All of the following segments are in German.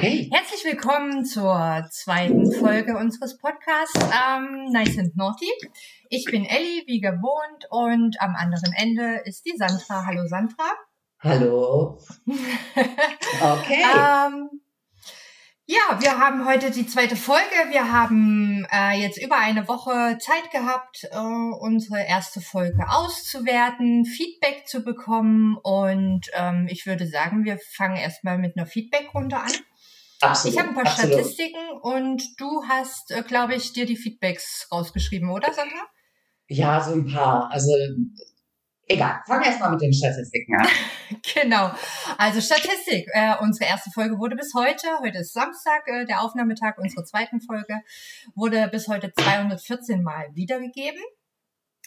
Okay. Herzlich willkommen zur zweiten Folge unseres Podcasts ähm, Nice and Naughty. Ich bin Ellie, wie gewohnt, und am anderen Ende ist die Sandra. Hallo Sandra. Hallo. Okay. Ähm, ja, wir haben heute die zweite Folge. Wir haben äh, jetzt über eine Woche Zeit gehabt, äh, unsere erste Folge auszuwerten, Feedback zu bekommen und ähm, ich würde sagen, wir fangen erstmal mit einer Feedbackrunde an. Absolut. Ich habe ein paar absolut. Statistiken und du hast, äh, glaube ich, dir die Feedbacks rausgeschrieben, oder Sandra? Ja, so ein paar. Also, egal. Fangen wir erstmal mit den Statistiken an. Genau. Also Statistik. Äh, unsere erste Folge wurde bis heute, heute ist Samstag, äh, der Aufnahmetag unserer zweiten Folge, wurde bis heute 214 Mal wiedergegeben.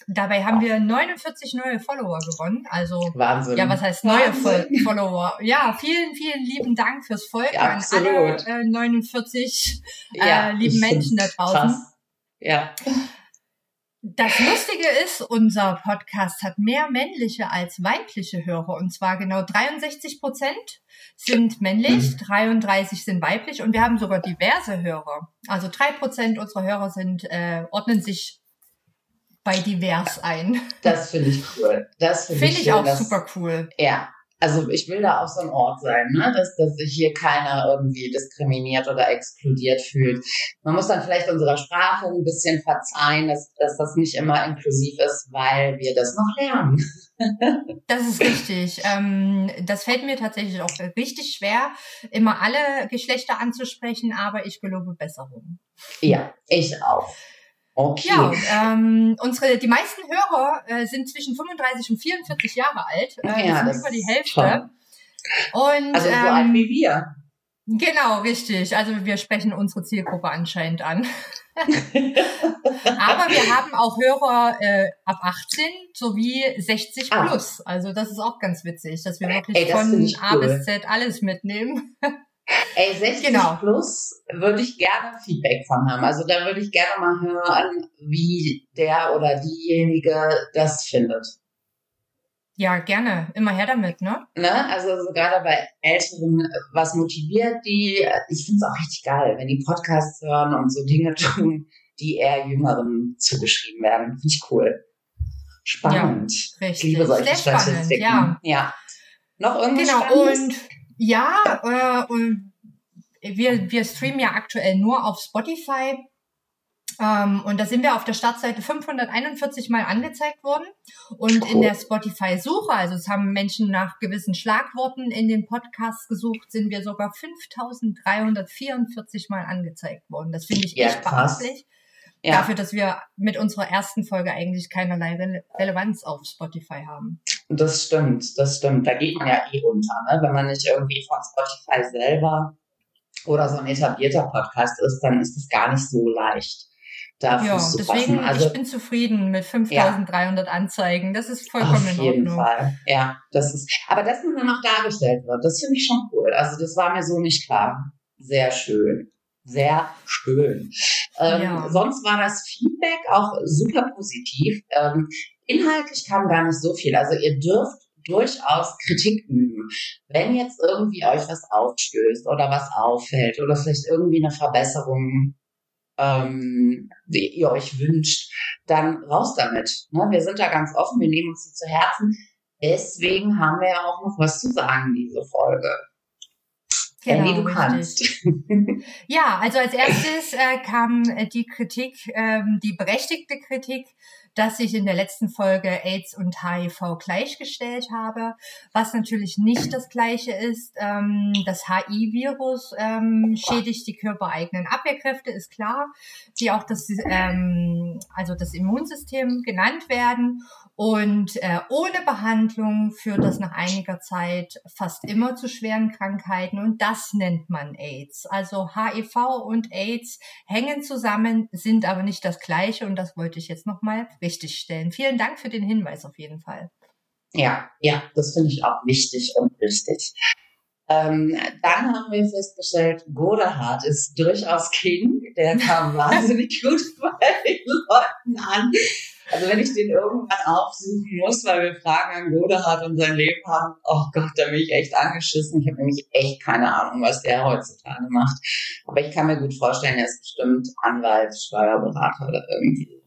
Dabei haben wir 49 neue Follower gewonnen. Also, Wahnsinn. ja, was heißt neue Wahnsinn. Fol Follower? Ja, vielen, vielen lieben Dank fürs Folgen Ja, an alle äh, 49 Ja, äh, lieben Menschen da draußen. Krass. Ja. Das Lustige ist, unser Podcast hat mehr männliche als weibliche Hörer. Und zwar genau 63 Prozent sind männlich, 33 sind weiblich und wir haben sogar diverse Hörer. Also drei Prozent unserer Hörer sind, äh, ordnen sich bei divers ein. Das finde ich cool. Das finde Finde ich, ich auch dass, super cool. Ja. Also ich will da auch so ein Ort sein, ne? dass, dass sich hier keiner irgendwie diskriminiert oder exkludiert fühlt. Man muss dann vielleicht unserer Sprache ein bisschen verzeihen, dass, dass das nicht immer inklusiv ist, weil wir das noch lernen. Das ist richtig. Ähm, das fällt mir tatsächlich auch richtig schwer, immer alle Geschlechter anzusprechen, aber ich gelobe Besserung. Ja, ich auch. Okay. Ja, ähm, unsere, die meisten Hörer äh, sind zwischen 35 und 44 Jahre alt. Äh, Ja, das sind über die Hälfte. Und Also so ähm, alt wie wir. genau, richtig. Also wir sprechen unsere Zielgruppe anscheinend an. Aber wir haben auch Hörer äh, ab 18 sowie 60 Ah. plus. Also das ist auch ganz witzig, dass wir wirklich Ey, von A cool. bis Z alles mitnehmen. Ey, 60 Genau. plus würde ich gerne Feedback von haben. Also da würde ich gerne mal hören, wie der oder diejenige das findet. Ja, gerne. Immer her damit, ne? Ne? Also so gerade bei Älteren, was motiviert die? Ich finde es auch richtig geil, wenn die Podcasts hören und so Dinge tun, die eher Jüngeren zugeschrieben werden. Finde ich cool. Spannend. Ich Richtig. liebe solche Sehr spannend, Statistiken. ja. ja. Noch irgendwas Genau, Spannendes? und ja, äh, und wir, wir streamen ja aktuell nur auf Spotify. Ähm, und da sind wir auf der Startseite 541 Mal angezeigt worden. Und in der Spotify-Suche, also es haben Menschen nach gewissen Schlagworten in den Podcasts gesucht, sind wir sogar 5344 Mal angezeigt worden. Das finde ich Ja, echt beachtlich. Ja. Dafür, dass wir mit unserer ersten Folge eigentlich keinerlei Rele Relevanz auf Spotify haben. Das stimmt, das stimmt. Da geht man ja eh unter, ne? Wenn man nicht irgendwie von Spotify selber oder so ein etablierter Podcast ist, dann ist es gar nicht so leicht, da Ja, Fuß zu deswegen, fassen. Also ich bin zufrieden mit 5300 Anzeigen. Das ist vollkommen auf in jeden Ordnung. Fall. Ja, das ist. Aber dass man dann auch dargestellt wird, das finde ich schon cool. Also das war mir so nicht klar. Sehr schön. Sehr schön. Ähm, Ja. Sonst war das Feedback auch super positiv. Ähm, inhaltlich kam gar nicht so viel. Also ihr dürft durchaus Kritik üben. Wenn jetzt irgendwie euch was aufstößt oder was auffällt oder vielleicht irgendwie eine Verbesserung ähm, die ihr euch wünscht, dann raus damit. Ne? Wir sind da ganz offen, wir nehmen uns die zu Herzen. Deswegen haben wir ja auch noch was zu sagen, diese Folge. Ellie, du Genau, kannst. Ja, also als erstes äh, kam äh, die Kritik, ähm, die berechtigte Kritik, dass ich in der letzten Folge AIDS und HIV gleichgestellt habe, was natürlich nicht das gleiche ist. Ähm, das HI-Virus ähm, schädigt die körpereigenen Abwehrkräfte, ist klar, die auch das, ähm, also das Immunsystem genannt werden. Und äh, ohne Behandlung führt das nach einiger Zeit fast immer zu schweren Krankheiten und das nennt man AIDS. Also HIV und AIDS hängen zusammen, sind aber nicht das gleiche und das wollte ich jetzt nochmal richtig stellen. Vielen Dank für den Hinweis auf jeden Fall. Ja, ja, das finde ich auch wichtig und richtig. Ähm, dann haben wir festgestellt, Godehard ist durchaus King. Der kam wahnsinnig gut bei den Leuten an. Also wenn ich den irgendwann aufsuchen muss, weil wir Fragen an Godehard und sein Leben haben, oh Gott, da bin ich echt angeschissen. Ich habe nämlich echt keine Ahnung, was der heutzutage macht. Aber ich kann mir gut vorstellen, er ist bestimmt Anwalt, Steuerberater oder irgendwie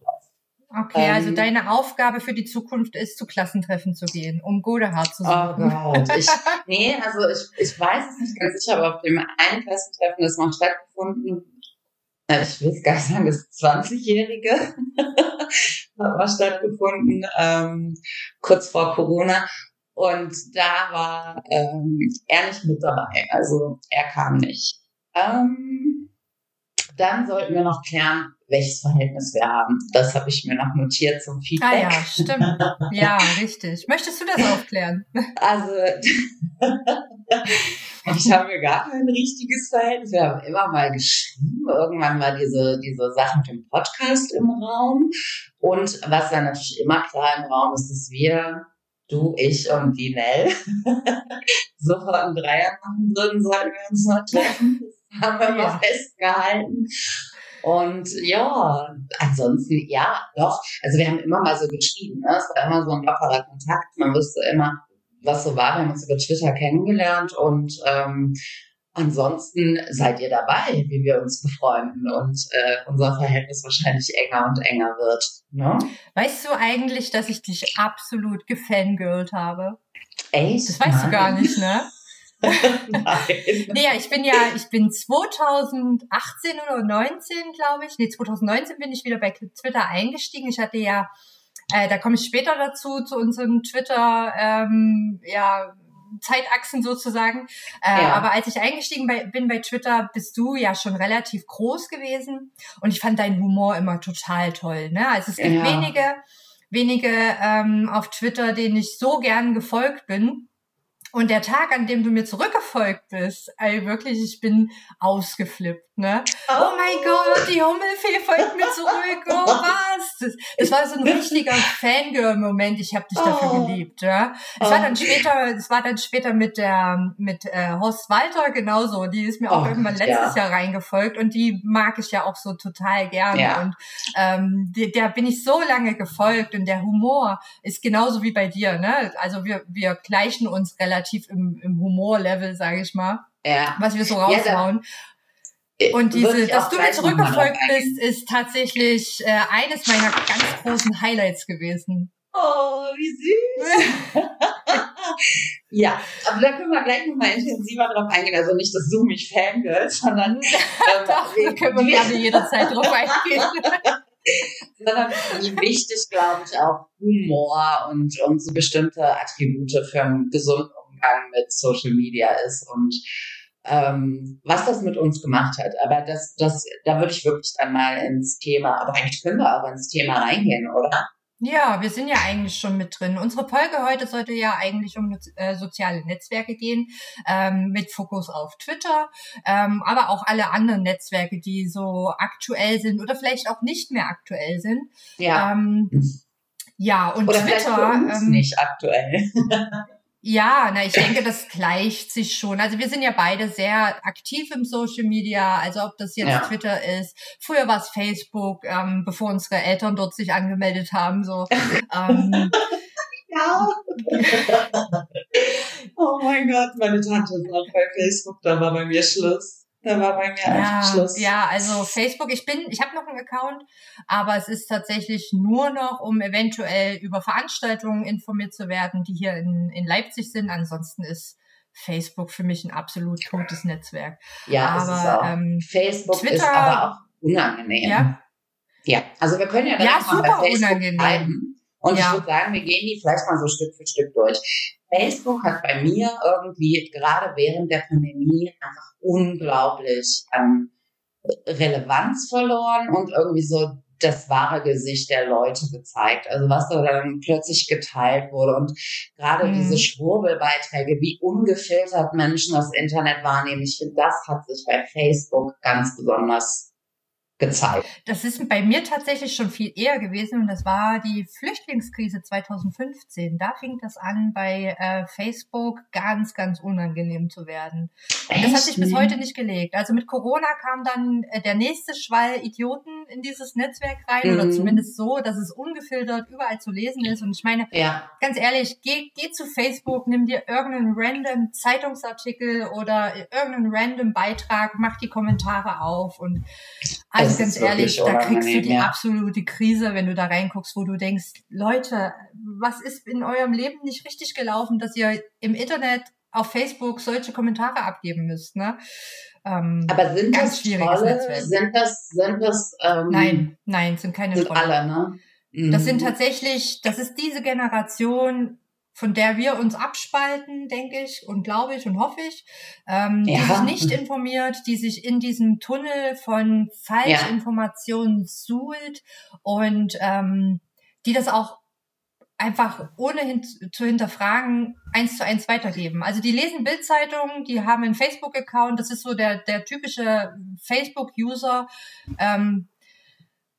Okay, also ähm, deine Aufgabe für die Zukunft ist, zu Klassentreffen zu gehen, um Godehard zu suchen. Oh Gott, ich, nee, also ich, ich weiß es nicht ganz sicher, aber auf dem einen Klassentreffen, das noch stattgefunden, ich will es gar nicht sagen, das 20-Jährige hat mal stattgefunden, ähm, kurz vor Corona. Und da war ähm, er nicht mit dabei, also er kam nicht. Ähm, dann sollten wir noch klären, welches Verhältnis wir haben. Das habe ich mir noch notiert zum Feedback. Ah ja, stimmt. Ja, richtig. Möchtest du das aufklären? Also, ich habe gar kein richtiges Verhältnis. Wir haben immer mal geschrieben. Irgendwann war diese, diese Sache mit dem Podcast im Raum. Und was dann natürlich immer klar im Raum ist, dass wir, du, ich und die Nell, sofort einen Dreier machen würden, sollten wir uns noch treffen. Haben wir ja. mal festgehalten. Und ja, ansonsten, ja, doch. Also wir haben immer mal so geschrieben. Ne? Es war immer so ein lockerer Kontakt. Man wusste immer, was so war. Wir haben uns über Twitter kennengelernt und ähm, ansonsten seid ihr dabei, wie wir uns befreunden und äh, unser Verhältnis wahrscheinlich enger und enger wird. Ne? Weißt du eigentlich, dass ich dich absolut gefangirlt habe? Echt? Das weißt Nein. du gar nicht, ne? Nein. Naja, ich bin ja, ich bin 2018 oder 19, glaube ich. Nee, 2019 bin ich wieder bei Twitter eingestiegen. Ich hatte ja, äh, da komme ich später dazu, zu unserem Twitter, ähm, ja, Zeitachsen sozusagen. Äh, ja. Aber als ich eingestiegen bei, bin bei Twitter, bist du ja schon relativ groß gewesen und ich fand deinen Humor immer total toll. Ne? Also es gibt ja. wenige, wenige ähm, auf Twitter, denen ich so gern gefolgt bin. Und der Tag, an dem du mir zurückgefolgt bist, ey, wirklich, ich bin ausgeflippt, ne? Oh, oh mein Gott, die Hummelfee folgt mir zurück, oh was? Das, das war so ein richtiger Fangirl-Moment, ich habe dich dafür oh. geliebt, ja? Es oh. war dann später, es war dann später mit der, mit äh, Horst Walter genauso, die ist mir auch oh, irgendwann letztes ja. Jahr reingefolgt und die mag ich ja auch so total gerne ja. und ähm, der, der bin ich so lange gefolgt und der Humor ist genauso wie bei dir, ne? Also wir, wir gleichen uns relativ relativ im, im Humorlevel, sage ich mal, ja. was wir so raushauen. Ja, und diese, dass du mir zurückgefolgt bist, ist tatsächlich äh, eines meiner ganz großen Highlights gewesen. Oh, wie süß. ja, aber da können wir gleich nochmal intensiver drauf eingehen. Also nicht, dass du mich fangirlst, sondern ähm, Doch, da können wir gerne jederzeit drauf eingehen. sondern wie wichtig, glaube ich, auch Humor und, und so bestimmte Attribute für einen gesunden Umgang mit Social Media ist und ähm, was das mit uns gemacht hat. Aber das, das, da würde ich wirklich dann mal ins Thema, aber eigentlich können wir auch ins Thema reingehen, oder? Ja, wir sind ja eigentlich schon mit drin. Unsere Folge heute sollte ja eigentlich um äh, soziale Netzwerke gehen, ähm, mit Fokus auf Twitter, ähm, aber auch alle anderen Netzwerke, die so aktuell sind oder vielleicht auch nicht mehr aktuell sind. Ja. Ähm, ja, und oder Twitter. Für uns ähm, nicht aktuell. Ja, na, ich denke, das gleicht sich schon. Also wir sind ja beide sehr aktiv im Social Media, also ob das jetzt ja. Twitter ist. Früher war es Facebook, ähm, bevor unsere Eltern dort sich angemeldet haben. So. ähm, ja. oh mein Gott, meine Tante ist auch bei Facebook, da war bei mir Schluss. Da war bei mir ja, Schluss. Ja, also Facebook, ich bin, ich habe noch einen Account, aber es ist tatsächlich nur noch, um eventuell über Veranstaltungen informiert zu werden, die hier in, in Leipzig sind. Ansonsten ist Facebook für mich ein absolut totes Netzwerk. Ja, aber, ist auch. Ähm, Facebook Twitter, ist aber auch unangenehm. Ja, ja also wir können ja dann ja, super bei Facebook unangenehm. bleiben. Und ja. ich würde sagen, wir gehen die vielleicht mal so Stück für Stück durch. Facebook hat bei mir irgendwie gerade während der Pandemie einfach unglaublich ähm, Relevanz verloren und irgendwie so das wahre Gesicht der Leute gezeigt. Also was da dann plötzlich geteilt wurde und gerade mhm. diese Schwurbelbeiträge, wie ungefiltert Menschen das Internet wahrnehmen, ich finde, das hat sich bei Facebook ganz besonders gezeigt. Das ist bei mir tatsächlich schon viel eher gewesen und das war die Flüchtlingskrise 2015. Da fing das an, bei äh, Facebook ganz, ganz unangenehm zu werden. Und das hat sich bis heute nicht gelegt. Also mit Corona kam dann äh, der nächste Schwall Idioten in dieses Netzwerk rein mhm. oder zumindest so, dass es ungefiltert überall zu lesen ist. Und ich meine, ja. ganz ehrlich, geh, geh zu Facebook, nimm dir irgendeinen random Zeitungsartikel oder irgendeinen random Beitrag, mach die Kommentare auf und also das ganz ehrlich, da kriegst du die ja. absolute Krise, wenn du da reinguckst, wo du denkst, Leute, was ist in eurem Leben nicht richtig gelaufen, dass ihr im Internet auf Facebook solche Kommentare abgeben müsst, ne? Ähm, Aber sind das Trolle? Sind das, sind das, ähm, Nein, nein, sind keine sind Trolle. alle, ne? Mhm. Das sind tatsächlich, das ist diese Generation, von der wir uns abspalten, denke ich und glaube ich und hoffe ich, ähm, ja. die sich nicht informiert, die sich in diesem Tunnel von Falschinformationen ja. suhlt und ähm, die das auch einfach ohne hin zu hinterfragen eins zu eins weitergeben. Also die lesen Bildzeitungen, die haben einen Facebook-Account, das ist so der, der typische Facebook-User, ähm,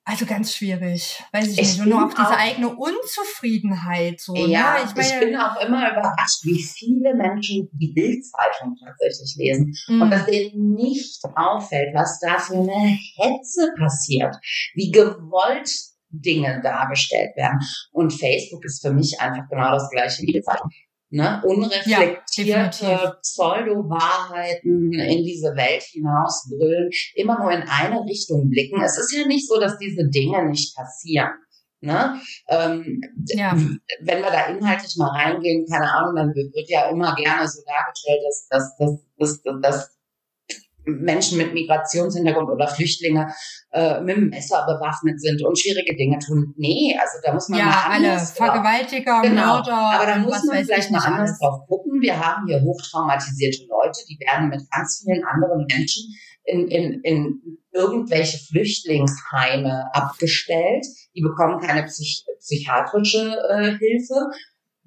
also ganz schwierig, weiß ich, ich nicht. Und nur auf diese eigene Unzufriedenheit. So, ne? ja, ne? ich, meine, ich bin auch immer überrascht, wie viele Menschen die Bildzeitung tatsächlich lesen mm. und dass denen nicht auffällt, was da für eine Hetze passiert, wie gewollt Dinge dargestellt werden. Und Facebook ist für mich einfach genau das gleiche wie die Zeitung ne, unreflektierte ja, Pseudo-Wahrheiten in diese Welt hinausbrüllen, immer nur in eine Richtung blicken. Es ist ja nicht so, dass diese Dinge nicht passieren. Ne? Ähm, ja. Wenn wir da inhaltlich mal reingehen, keine Ahnung, dann wird ja immer gerne so dargestellt, dass, dass, dass, dass, dass Menschen mit Migrationshintergrund oder Flüchtlinge äh, mit dem Messer bewaffnet sind und schwierige Dinge tun. Nee, also da muss man ja, mal anders alle Vergewaltiger, genau. Mörder. Aber da muss man vielleicht mal anders alles. drauf gucken. Wir haben hier hochtraumatisierte Leute, die werden mit ganz vielen anderen Menschen in, in, in irgendwelche Flüchtlingsheime abgestellt. Die bekommen keine psych psychiatrische äh, Hilfe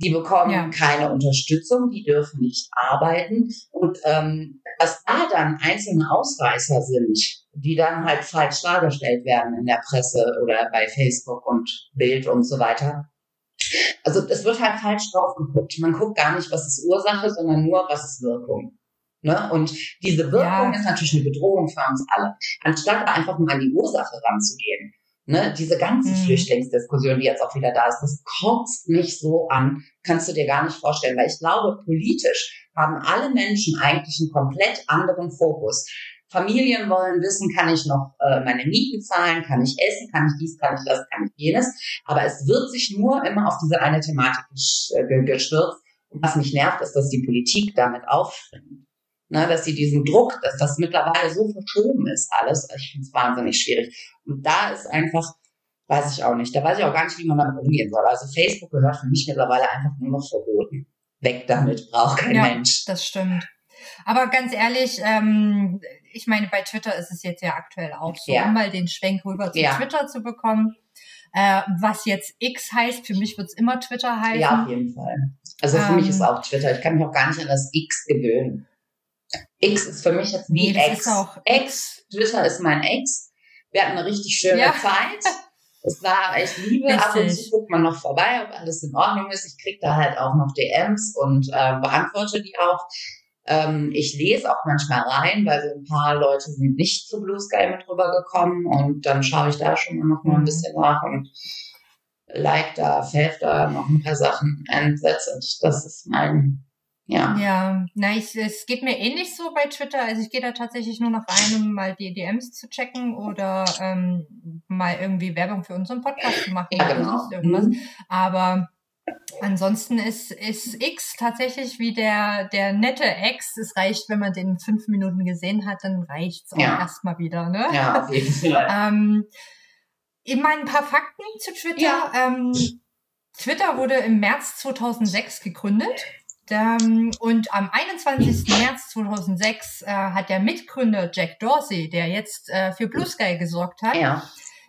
die bekommen ja. keine Unterstützung, die dürfen nicht arbeiten. Und ähm, was da dann einzelne Ausreißer sind, die dann halt falsch dargestellt werden in der Presse oder bei Facebook und Bild und so weiter. Also es wird halt falsch drauf geguckt. Man guckt gar nicht, was ist Ursache, sondern nur, was ist Wirkung. Ne? Und diese Wirkung ja. ist natürlich eine Bedrohung für uns alle. Anstatt einfach mal an die Ursache ranzugehen Ne, diese ganze mhm. Flüchtlingsdiskussion, die jetzt auch wieder da ist, das kotzt mich so an, kannst du dir gar nicht vorstellen, weil ich glaube, politisch haben alle Menschen eigentlich einen komplett anderen Fokus. Familien wollen wissen, kann ich noch äh, meine Mieten zahlen, kann ich essen, kann ich dies, kann ich das, kann ich jenes. Aber es wird sich nur immer auf diese eine Thematik gestürzt. Und was mich nervt, ist, dass die Politik damit aufspringt ne, dass sie diesen Druck, dass das mittlerweile so verschoben ist alles, ich finde es wahnsinnig schwierig. Und da ist einfach, weiß ich auch nicht, da weiß ich auch gar nicht, wie man damit umgehen soll. Also Facebook gehört für mich mittlerweile einfach nur noch verboten. Weg damit, braucht kein ja, Mensch. das stimmt. Aber ganz ehrlich, ähm, ich meine, bei Twitter ist es jetzt ja aktuell auch so, ja. um mal den Schwenk rüber zu ja. Twitter zu bekommen. Äh, was jetzt X heißt, für mich wird es immer Twitter heißen. Ja, auf jeden Fall. Also für ähm, mich ist auch Twitter. Ich kann mich auch gar nicht an das X gewöhnen. X ist für mich jetzt wie nee, Ex. Ex. Twitter ist mein Ex. Wir hatten eine richtig schöne ja. Zeit. Es war echt Liebe. Richtig. Ab und zu guckt man noch vorbei, ob alles in Ordnung ist. Ich krieg da halt auch noch DMs und äh, beantworte die auch. Ähm, ich lese auch manchmal rein, weil so ein paar Leute sind nicht zu Blue Sky mit rübergekommen und dann schaue ich da schon noch mal ein mhm. bisschen nach und like da, fave da noch ein paar Sachen and that's it. Das ist mein ja. Ja, na, ich, es geht mir ähnlich so bei Twitter. Also ich gehe da tatsächlich nur noch rein, um mal die DMs zu checken oder ähm, mal irgendwie Werbung für unseren Podcast zu machen ja, genau. irgendwas. Mhm. Aber ansonsten ist, ist X tatsächlich wie der, der nette Ex. Es reicht, wenn man den fünf Minuten gesehen hat, dann reicht's auch ja. erstmal wieder, ne? Ja, auf jeden Fall. ähm, mal ein paar Fakten zu Twitter. Ja. Ähm, Twitter wurde im März 2006 gegründet und am 21. März 2006 äh, hat der Mitgründer Jack Dorsey, der jetzt äh, für Blue Sky gesorgt hat, ja.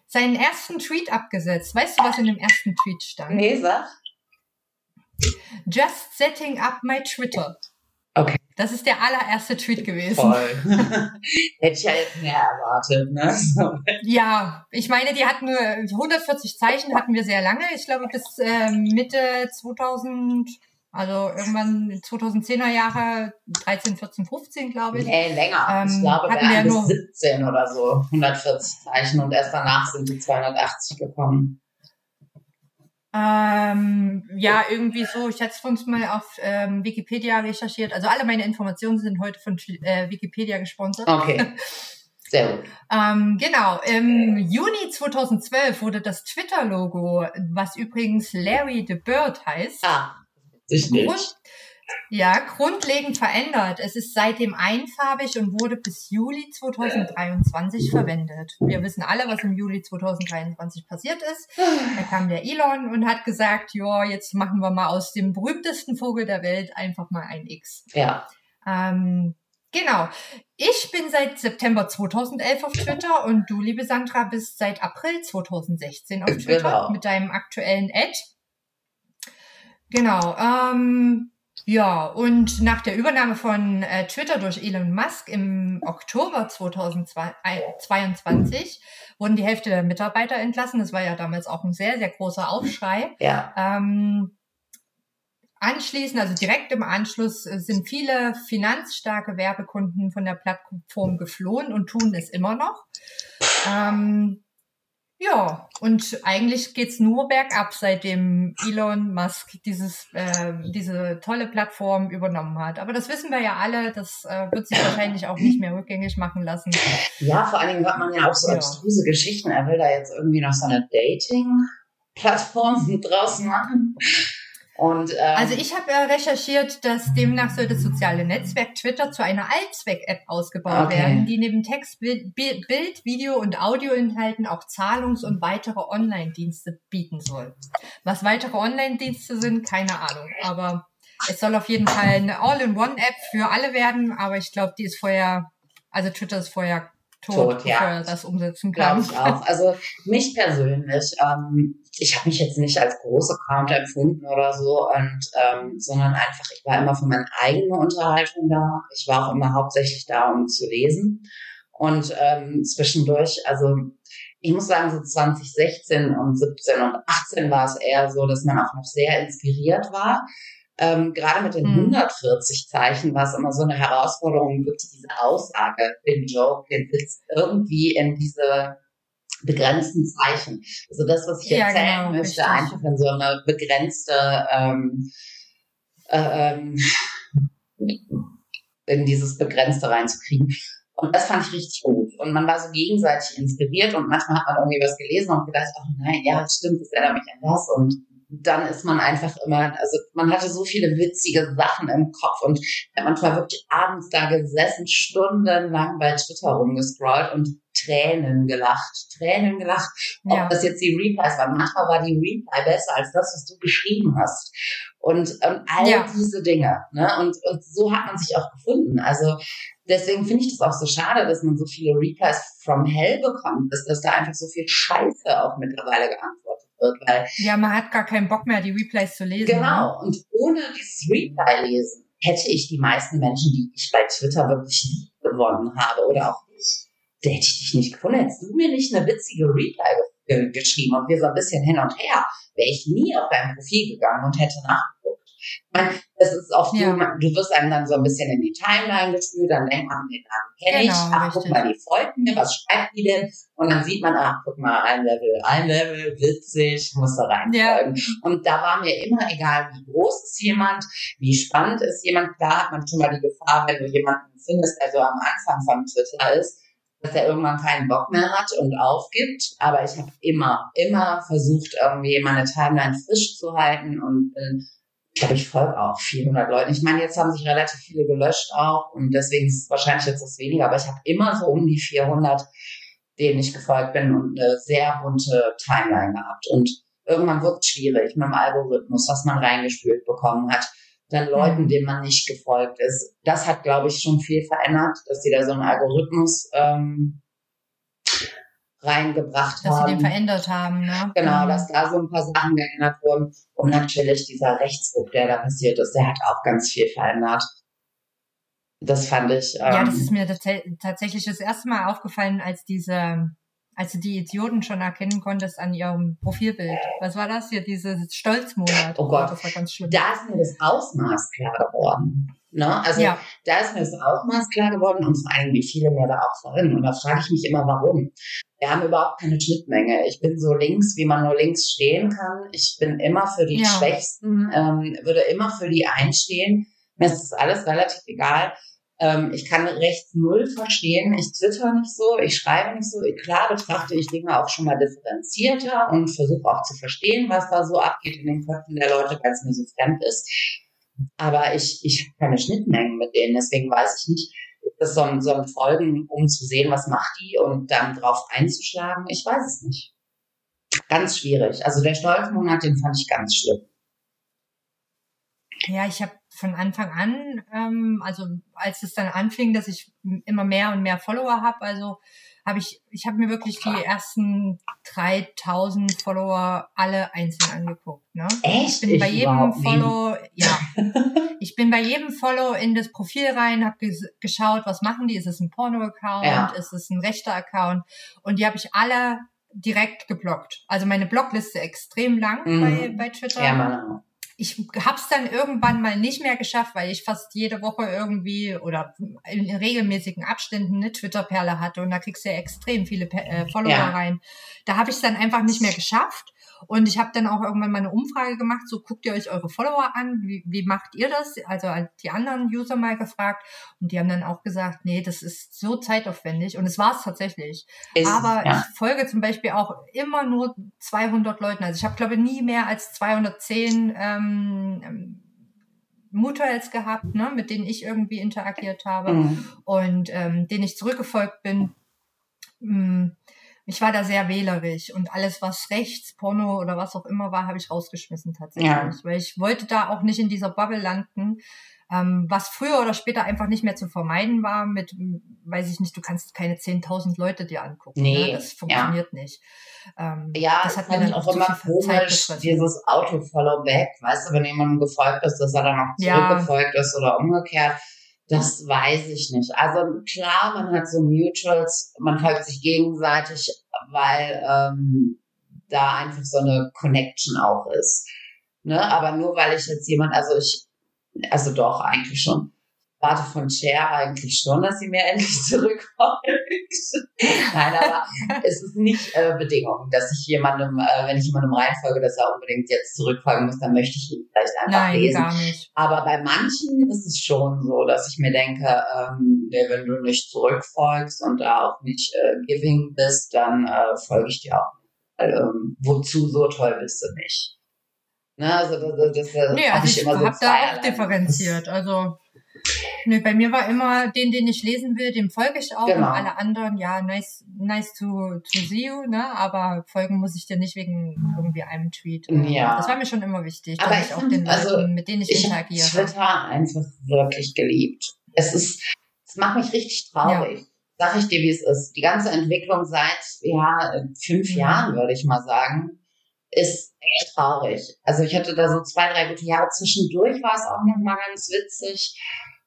seinen ersten Tweet abgesetzt. Weißt du, was in dem ersten Tweet stand? Nee, sag. Just setting up my Twitter. Okay. Das ist der allererste Tweet gewesen. Voll. Hätte ich ja jetzt mehr erwartet, ne? Ja, ich meine, die hatten nur 140 Zeichen, hatten wir sehr lange. Ich glaube, bis äh, Mitte 2000, also irgendwann 2010er Jahre, 13, 14, 15, glaube ich. Nee, länger. Ähm, ich glaube, hatten wir bis nur- 17 oder so, 140 Zeichen und erst danach sind die 280 gekommen. Ähm, ja, irgendwie so. Ich hatte es uns mal auf ähm, Wikipedia recherchiert. Also alle meine Informationen sind heute von äh, Wikipedia gesponsert. Okay. Sehr gut. Ähm, genau, im Juni 2012 wurde das Twitter-Logo, was übrigens Larry the Bird heißt, Ah, ich nicht. Grund, ja, grundlegend verändert. Es ist seitdem einfarbig und wurde bis Juli 2023 verwendet. Wir wissen alle, was im Juli 2023 passiert ist. Da kam der Elon und hat gesagt, ja, jetzt machen wir mal aus dem berühmtesten Vogel der Welt einfach mal ein X. Ja. Ähm, genau. Ich bin seit September 2011 auf Twitter und du, liebe Sandra, bist seit April 2016 auf Twitter Genau. mit deinem aktuellen Ad. Genau. Ähm, ja, und nach der Übernahme von äh, Twitter durch Elon Musk im Oktober 2022 wurden die Hälfte der Mitarbeiter entlassen. Das war ja damals auch ein sehr, sehr großer Aufschrei. Ja. Ähm, anschließend, also direkt im Anschluss, äh, sind viele finanzstarke Werbekunden von der Plattform geflohen und tun es immer noch. Ähm, ja, und eigentlich geht's nur bergab, seitdem Elon Musk dieses, äh, diese tolle Plattform übernommen hat. Aber das wissen wir ja alle, das äh, wird sich wahrscheinlich auch nicht mehr rückgängig machen lassen. Ja, vor allen Dingen hört man ja auch so Ja. abstruse Geschichten. Er will da jetzt irgendwie noch so eine Dating-Plattform draus machen. Und, ähm, Also ich habe äh, recherchiert, dass demnach soll das soziale Netzwerk Twitter zu einer Allzweck-App ausgebaut Okay. werden, die neben Text, Bild, Bild, Bild, Video und Audioinhalten auch Zahlungs- und weitere Online-Dienste bieten soll. Was weitere Online-Dienste sind, keine Ahnung. Aber es soll auf jeden Fall eine All-in-One-App für alle werden. Aber ich glaube, die ist vorher, also Twitter ist vorher tot, Tot, ja. bevor er das umsetzen Glaube kann. ich auch. Also mich persönlich, ähm, ich habe mich jetzt nicht als große Account empfunden oder so, und, ähm, sondern einfach, ich war immer für meine eigene Unterhaltung da. Ich war auch immer hauptsächlich da, um zu lesen. Und ähm, zwischendurch, also ich muss sagen, so 2016 und 17 und 18 war es eher so, dass man auch noch sehr inspiriert war. Ähm, gerade mit den Mhm. 140 Zeichen war es immer so eine Herausforderung, wirklich diese Aussage, den Joke, den Witz irgendwie in diese begrenzten Zeichen. Also das, was ich Ja, erzählen genau, möchte, richtig. einfach in so eine begrenzte ähm, äh, ähm, in dieses Begrenzte reinzukriegen. Und das fand ich richtig gut. Und man war so gegenseitig inspiriert und manchmal hat man irgendwie was gelesen und gedacht, oh nein, ja, das stimmt, das erinnert mich an das. Und dann ist man einfach immer, also man hatte so viele witzige Sachen im Kopf und hat manchmal wirklich abends da gesessen, stundenlang bei Twitter rumgescrollt und Tränen gelacht, Tränen gelacht. Ob Ja. das jetzt die Replies waren. Manchmal war die Reply besser als das, was du geschrieben hast. Und ähm, all Ja. diese Dinge. Ne? Und, und so hat man sich auch gefunden. Also deswegen finde ich das auch so schade, dass man so viele Replies from Hell bekommt, dass, dass da einfach so viel Scheiße auch mittlerweile geantwortet wird. Weil Ja, man hat gar keinen Bock mehr, die Replays zu lesen. ne? Genau. Und ohne dieses Reply-Lesen hätte ich die meisten Menschen, die ich bei Twitter wirklich gewonnen habe oder auch nicht, da hätte ich dich nicht gefunden. Hättest du mir nicht eine witzige Reply ge geschrieben und wir so ein bisschen hin und her, wäre ich nie auf dein Profil gegangen und hätte nachgeguckt. Ich das ist oft Ja. so, du wirst einem dann so ein bisschen in die Timeline gespült, dann denkt man, den Namen kenne ich, Genau, ach, guck richtig. mal, die folgt mir, was schreibt die denn? Und dann sieht man, ach, guck mal, ein Level, ein Level, witzig, muss da Ja. reinfolgen. Und da war mir immer egal, wie groß ist jemand, wie spannend ist jemand. Klar hat man schon mal die Gefahr, wenn du jemanden findest, der so am Anfang von Twitter ist, dass er irgendwann keinen Bock mehr hat und aufgibt. Aber ich habe immer, immer versucht, irgendwie meine Timeline frisch zu halten und äh, ich glaube, ich folge auch 400 Leuten. Ich meine, jetzt haben sich relativ viele gelöscht auch und deswegen ist es wahrscheinlich jetzt das weniger, aber ich habe immer so um die 400, denen ich gefolgt bin und eine sehr bunte Timeline gehabt. Und irgendwann wird es schwierig mit dem Algorithmus, was man reingespült bekommen hat. Dann Leuten, Mhm. denen man nicht gefolgt ist. Das hat, glaube ich, schon viel verändert, dass die da so einen Algorithmus ähm, reingebracht Dass sie haben. den verändert haben, ne? Genau, Mhm. dass da so ein paar Sachen geändert wurden. Und natürlich dieser Rechtsruck, der da passiert ist, der hat auch ganz viel verändert. Das fand ich. Ähm, ja, das ist mir tatsächlich das erste Mal aufgefallen, als diese, als du die Idioten schon erkennen konntest an ihrem Profilbild. Was war das hier? Dieses Stolzmonat. Oh Gott. Das war ganz schlimm. Da ist mir das Ausmaß klar geworden. Ne? Also ja. da ist mir das Ausmaß klar geworden und vor allem, wie viele mir da auch folgen. Und da frage ich mich immer, warum. Wir haben überhaupt keine Schnittmenge. Ich bin so links, wie man nur links stehen kann. Ich bin immer für die ja. Schwächsten, ähm, würde immer für die einstehen. Mir ist das alles relativ egal. Ähm, ich kann rechts null verstehen. Ich twitter nicht so, ich schreibe nicht so. Klar betrachte ich Dinge auch schon mal differenzierter und versuche auch zu verstehen, was da so abgeht in den Köpfen der Leute, weil es mir so fremd ist. Aber ich, ich habe keine Schnittmengen mit denen, deswegen weiß ich nicht, so ein, so ein Folgen, um zu sehen, was macht die und dann drauf einzuschlagen? Ich weiß es nicht. Ganz schwierig. Also der Stolzmonat, den fand ich ganz schlimm. Ja, ich habe von Anfang an, ähm, also als es dann anfing, dass ich immer mehr und mehr Follower habe, also habe ich, ich habe mir wirklich die ersten 3000 Follower alle einzeln angeguckt. Ne? Echt? Ich bin bei ich jedem Follow, ja, ich bin bei jedem Follow in das Profil rein, habe geschaut, was machen die? Ist es ein Porno-Account? Ja. Ist es ein rechter Account? Und die habe ich alle direkt geblockt. Also meine Blockliste extrem lang mhm. bei, bei Twitter. Ja, Mann ich habe es dann irgendwann mal nicht mehr geschafft, weil ich fast jede Woche irgendwie oder in regelmäßigen Abständen eine Twitter-Perle hatte und da kriegst du ja extrem viele äh, Follower ja. rein. Da habe ich es dann einfach nicht mehr geschafft und ich habe dann auch irgendwann mal eine Umfrage gemacht, so guckt ihr euch eure Follower an, wie, wie macht ihr das? Also die anderen User mal gefragt und die haben dann auch gesagt, nee, das ist so zeitaufwendig und es war es tatsächlich. Ist, Aber ja. ich folge zum Beispiel auch immer nur 200 Leuten. Also ich habe glaube ich nie mehr als 210 ähm, ähm Mutuals gehabt, ne, mit denen ich irgendwie interagiert habe mhm. und ähm, denen ich zurückgefolgt bin. Ich war da sehr wählerisch und alles, was rechts, Porno oder was auch immer war, habe ich rausgeschmissen tatsächlich. Ja. Weil ich wollte da auch nicht in dieser Bubble landen, ähm, was früher oder später einfach nicht mehr zu vermeiden war mit, weiß ich nicht, du kannst keine 10.000 Leute dir angucken. Ne? Nee, ne? Das funktioniert ja. nicht. Ähm, ja, das hat mir dann auch immer komisch, dieses Auto-Follow-Back, weißt du, wenn jemandem gefolgt ist, dass er dann auch zurückgefolgt ja. ist oder umgekehrt. Das weiß ich nicht. Also klar, man hat so Mutuals, man folgt sich gegenseitig, weil ähm, da einfach so eine Connection auch ist. Ne? Aber nur weil ich jetzt jemand, also ich, also doch eigentlich schon warte von Cher eigentlich schon, dass sie mir endlich zurückkommt. Nein, aber es ist nicht äh, Bedingung, dass ich jemandem, äh, wenn ich jemandem reinfolge, dass er unbedingt jetzt zurückfolgen muss, dann möchte ich ihn vielleicht einfach Nein, lesen. Gar nicht. Aber bei manchen ist es schon so, dass ich mir denke, ähm, wenn du nicht zurückfolgst und da auch nicht äh, giving bist, dann äh, folge ich dir auch. Ähm, wozu so toll bist du nicht? Ne, also das, das, das nee, also ich, ich immer so da auch differenziert. Also Nö, bei mir war immer den, den ich lesen will, dem folge ich auch genau. und alle anderen, ja, nice, nice to, to see you, ne? Aber folgen muss ich dir nicht wegen irgendwie einem Tweet. Ja. Das war mir schon immer wichtig, Aber ich, auch den also, Leuten, mit denen ich, ich interagiere. Twitter einfach wirklich geliebt. Es ist, es macht mich richtig traurig. Ja. Sag ich dir, wie es ist. Die ganze Entwicklung seit, ja, fünf mhm. Jahren, würde ich mal sagen, ist echt traurig. Also ich hatte da so zwei, drei gute Jahre zwischendurch, war es auch noch mal ganz witzig.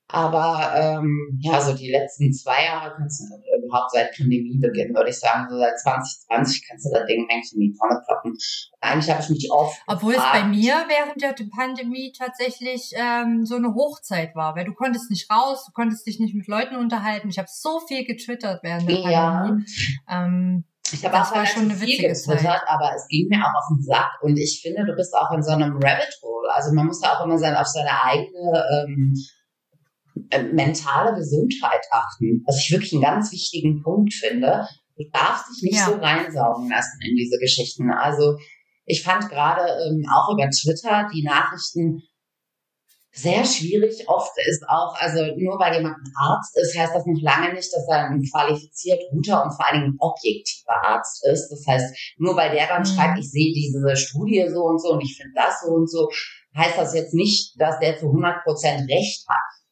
Aber ähm, ja, so die letzten zwei Jahre kannst du überhaupt seit Pandemiebeginn, würde ich sagen, so seit 2020 kannst du das Ding eigentlich in die Tonne kloppen. Eigentlich habe ich mich oft. Obwohl gefragt, es bei mir während der Pandemie tatsächlich ähm, so eine Hochzeit war, weil du konntest nicht raus, du konntest dich nicht mit Leuten unterhalten. Ich habe so viel getwittert während der ja. Pandemie. Ähm, ich habe auch war schon eine viel getwittert, Zeit. aber es ging mir auch auf den Sack. Und ich finde, du bist auch in so einem Rabbit Hole. Also man muss ja auch immer sein, auf seine eigene ähm, äh, mentale Gesundheit achten, was ich wirklich einen ganz wichtigen Punkt finde. Du darfst dich nicht ja. so reinsaugen lassen in diese Geschichten. Also ich fand gerade ähm, auch über Twitter die Nachrichten sehr schwierig. Oft ist auch, also nur weil jemand ein Arzt ist, heißt das noch lange nicht, dass er ein qualifiziert guter und vor allen Dingen objektiver Arzt ist. Das heißt, nur weil der dann mhm. schreibt, ich sehe diese Studie so und so und ich finde das so und so, heißt das jetzt nicht, dass der zu 100 Prozent recht hat.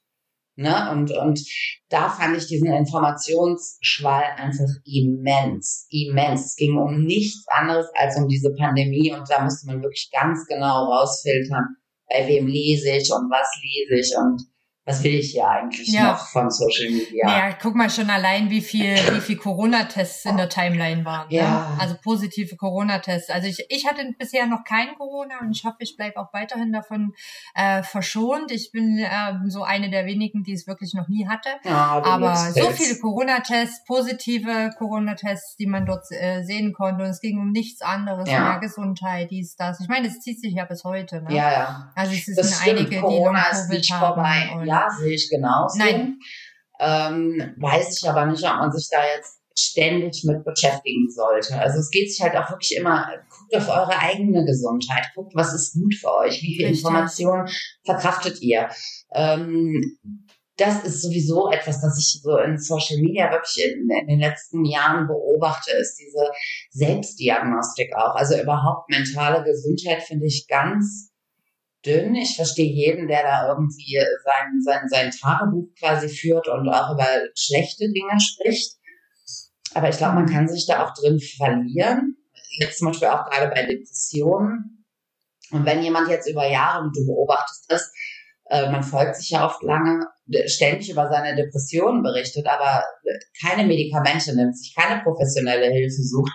Ne? Und, und da fand ich diesen Informationsschwall einfach immens, immens. Es ging um nichts anderes als um diese Pandemie und da musste man wirklich ganz genau rausfiltern, bei wem lese ich und was lese ich und was will ich hier eigentlich ja. noch von Social Media? Ja, guck mal schon allein, wie viel, wie viel Corona-Tests in der Timeline waren. Ne? Ja. Ne? Also positive Corona-Tests. Also ich, ich hatte bisher noch keinen Corona und ich hoffe, ich bleibe auch weiterhin davon äh, verschont. Ich bin äh, so eine der wenigen, die es wirklich noch nie hatte. Ja, Aber so viele Corona-Tests, positive Corona-Tests, die man dort äh, sehen konnte. Und es ging um nichts anderes, ja. mehr Gesundheit, dies, das. Ich meine, es zieht sich ja bis heute. Ne? Ja, ja. Also es sind einige, Corona die Covid ist vorbei. Ja, sehe ich genauso. Nein. Ähm, weiß ich aber nicht, ob man sich da jetzt ständig mit beschäftigen sollte. Also es geht sich halt auch wirklich immer, guckt auf eure eigene Gesundheit, guckt, was ist gut für euch, wie viel Richtig. Informationen verkraftet ihr. Ähm, das ist sowieso etwas, das ich so in Social Media wirklich in, in, den letzten Jahren beobachte, ist diese Selbstdiagnostik auch. Also überhaupt mentale Gesundheit finde ich ganz dünn. Ich verstehe jeden, der da irgendwie sein, sein, sein Tagebuch quasi führt und auch über schlechte Dinge spricht. Aber ich glaube, man kann sich da auch drin verlieren. Jetzt zum Beispiel auch gerade bei Depressionen. Und wenn jemand jetzt über Jahre, und du beobachtest das, äh, man folgt sich ja oft lange, ständig über seine Depressionen berichtet, aber keine Medikamente nimmt, sich keine professionelle Hilfe sucht,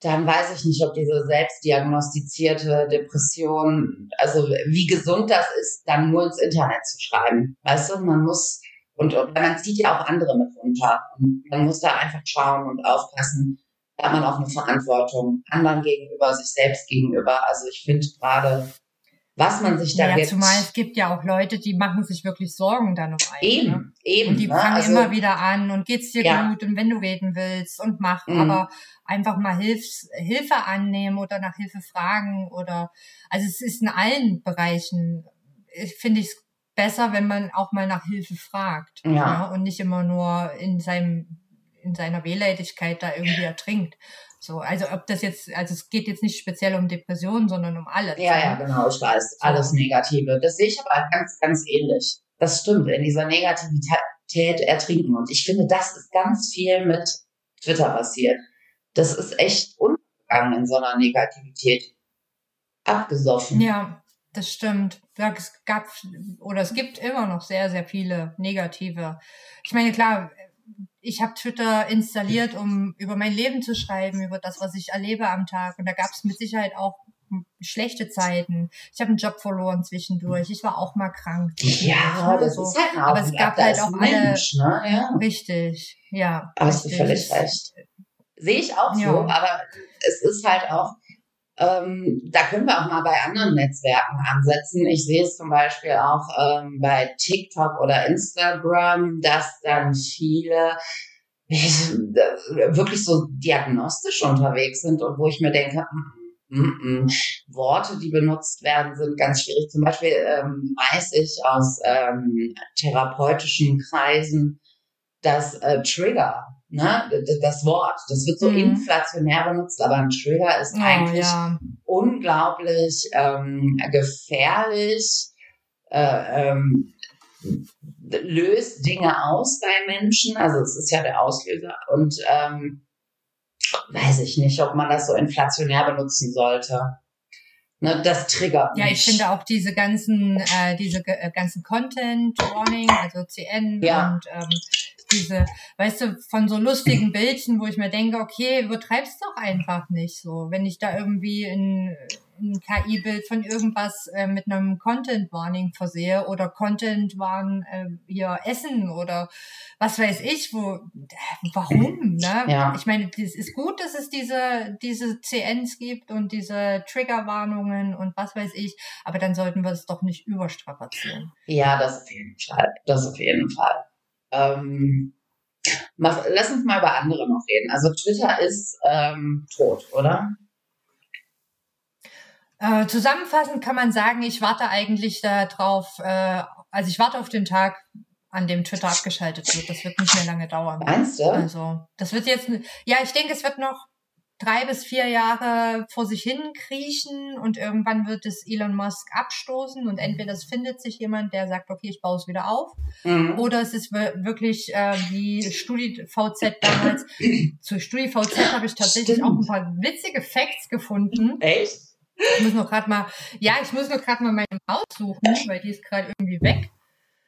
dann weiß ich nicht, ob diese selbstdiagnostizierte Depression, also wie gesund das ist, dann nur ins Internet zu schreiben. Weißt du, man muss, und, und man zieht ja auch andere mit runter. Und man muss da einfach schauen und aufpassen. Da hat man auch eine Verantwortung anderen gegenüber, sich selbst gegenüber. Also ich finde gerade, was man sich da ja, gibt. Zumal es gibt ja auch Leute, die machen sich wirklich Sorgen dann um einen. Eben, ne? eben. Und die fangen also, immer wieder an und geht's dir ja. gut und wenn du reden willst und mach, mhm. aber einfach mal Hilfs, Hilfe annehmen oder nach Hilfe fragen oder, also es ist in allen Bereichen, finde ich es besser, wenn man auch mal nach Hilfe fragt. Ja. ja. Und nicht immer nur in seinem, in seiner Wehleidigkeit da irgendwie ertrinkt. So, also ob das jetzt, also es geht jetzt nicht speziell um Depressionen, sondern um alles. Ja, ja, genau, ich weiß. Alles Negative. Das sehe ich aber ganz, ganz ähnlich. Das stimmt, in dieser Negativität ertrinken. Und ich finde, das ist ganz viel mit Twitter passiert. Das ist echt untergegangen in so einer Negativität. Abgesoffen. Ja, das stimmt. Es gab oder es gibt immer noch sehr, sehr viele negative. Ich meine, klar, ich habe Twitter installiert, um über mein Leben zu schreiben, über das, was ich erlebe am Tag. Und da gab es mit Sicherheit auch schlechte Zeiten. Ich habe einen Job verloren zwischendurch. Ich war auch mal krank. Ja, das so. ist halt. Aber es gab halt auch Mensch, alle. Ne? Ja. Richtig, ja. Hast richtig. du völlig recht. Sehe ich auch so, ja. aber es ist halt auch, ähm, da können wir auch mal bei anderen Netzwerken ansetzen. Ich sehe es zum Beispiel auch ähm, bei TikTok oder Instagram, dass dann viele wirklich so diagnostisch unterwegs sind und wo ich mir denke, mm, mm, mm, Worte, die benutzt werden, sind ganz schwierig. Zum Beispiel ähm, weiß ich aus ähm, therapeutischen Kreisen, dass äh, Trigger ne, das Wort, das wird so mhm. inflationär benutzt, aber ein Trigger ist oh, eigentlich ja. unglaublich ähm, gefährlich, äh, ähm, löst Dinge aus bei Menschen, also es ist ja der Auslöser und ähm, weiß ich nicht, ob man das so inflationär benutzen sollte. Ne, das triggert mich. Ja, ich finde auch diese ganzen, äh, diese äh, ganzen Content Warning, also CN ja. und ähm, diese, weißt du, von so lustigen Bildchen, wo ich mir denke, okay, übertreib's doch einfach nicht so. Wenn ich da irgendwie ein, ein KI-Bild von irgendwas äh, mit einem Content-Warning versehe oder Content-Warn äh, hier Essen oder was weiß ich, wo, warum, ne? Ja. Ich meine, es ist gut, dass es diese, diese CNs gibt und diese Triggerwarnungen und was weiß ich, aber dann sollten wir es doch nicht überstrapazieren. Ja, das auf jeden Fall. Das auf jeden Fall. Ähm, mach, lass uns mal über andere noch reden. Also Twitter ist ähm, tot, oder? Äh, zusammenfassend kann man sagen, ich warte eigentlich darauf, äh, also ich warte auf den Tag, an dem Twitter abgeschaltet wird. Das wird nicht mehr lange dauern. Meinst du? Also, das wird jetzt, ja, ich denke, es wird noch drei bis vier Jahre vor sich hin kriechen und irgendwann wird es Elon Musk abstoßen und entweder es findet sich jemand, der sagt, okay, ich baue es wieder auf, mhm. oder es ist wirklich äh, wie StudiVZ damals. Zu StudiVZ habe ich tatsächlich Stimmt. auch ein paar witzige Facts gefunden. Echt? Ich muss noch gerade mal, ja, ich muss noch gerade mal meine Maus suchen, weil die ist gerade irgendwie weg.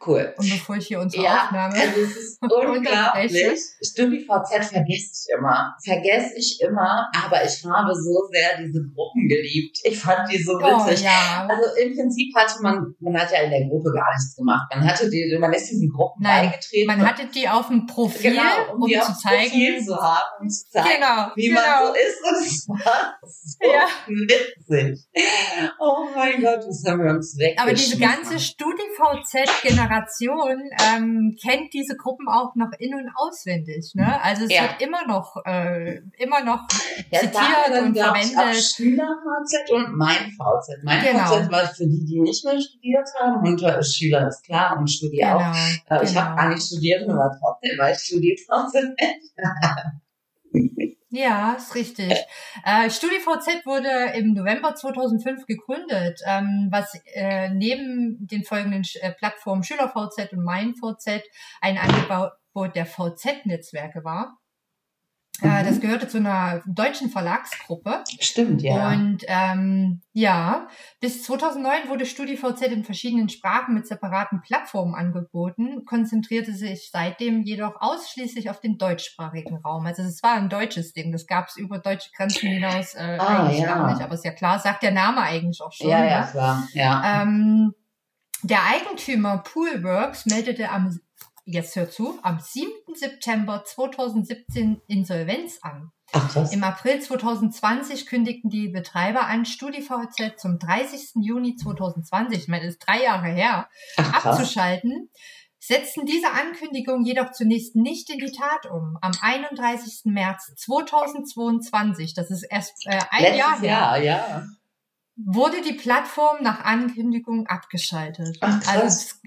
Cool. Und bevor ich hier unsere Ja, Aufnahme also es ist unglaublich. StudiVZ vergesse ich immer. Vergesse ich immer, aber ich habe so sehr diese Gruppen geliebt. Ich fand die so Oh, witzig. ja. Also im Prinzip hatte man, man hat ja in der Gruppe gar nichts gemacht. Man hatte die, man ist diesen Gruppen Nein, beigetreten. Man hatte die auf dem Profil, genau, um, um die zu zeigen. Profil zu haben, um zu zeigen, Genau, wie genau. man so ist. Und es war so Ja. witzig. Oh mein Gott, das haben wir uns weggeschmissen. Aber diese ganze StudiVZ-Generation ähm, kennt diese Gruppen auch noch in- und auswendig. Ne? Also es Ja. wird immer noch, äh, immer noch Ja, zitiert und auch verwendet. Schüler-VZ und mein VZ. Mein Genau. VZ war für die, die nicht mehr studiert haben. Äh, Schüler ist klar und Studie auch. Genau, Äh, Ich genau. habe gar nicht studiert, aber trotzdem war ich StudiVZ. Ja, ist richtig. Äh, StudiVZ wurde im November 2005 gegründet, ähm, was äh, neben den folgenden Sch- äh, Plattformen SchülerVZ und MeinVZ ein Angebot der VZ-Netzwerke war. Äh, Mhm. das gehörte zu einer deutschen Verlagsgruppe. Stimmt, ja. Und ähm, ja, bis 2009 wurde StudiVZ in verschiedenen Sprachen mit separaten Plattformen angeboten, konzentrierte sich seitdem jedoch ausschließlich auf den deutschsprachigen Raum. Also es war ein deutsches Ding, das gab es über deutsche Grenzen hinaus äh, Ah, eigentlich ja. gar nicht. Aber ist ja klar, sagt der Name eigentlich auch schon. ja, ne? ja, klar. Ja. Ähm, der Eigentümer Poolworks meldete am, jetzt hör zu, am 7. September 2017 Insolvenz an. Ach, krass. Im April 2020 kündigten die Betreiber an, StudiVZ zum 30. Juni 2020, ich meine, das ist drei Jahre her, Ach, abzuschalten, setzten diese Ankündigung jedoch zunächst nicht in die Tat um. Am 31. März 2022, das ist erst äh, ein Jahr Letztes her, Jahr, ja. Wurde die Plattform nach Ankündigung abgeschaltet. Ach, krass. also es,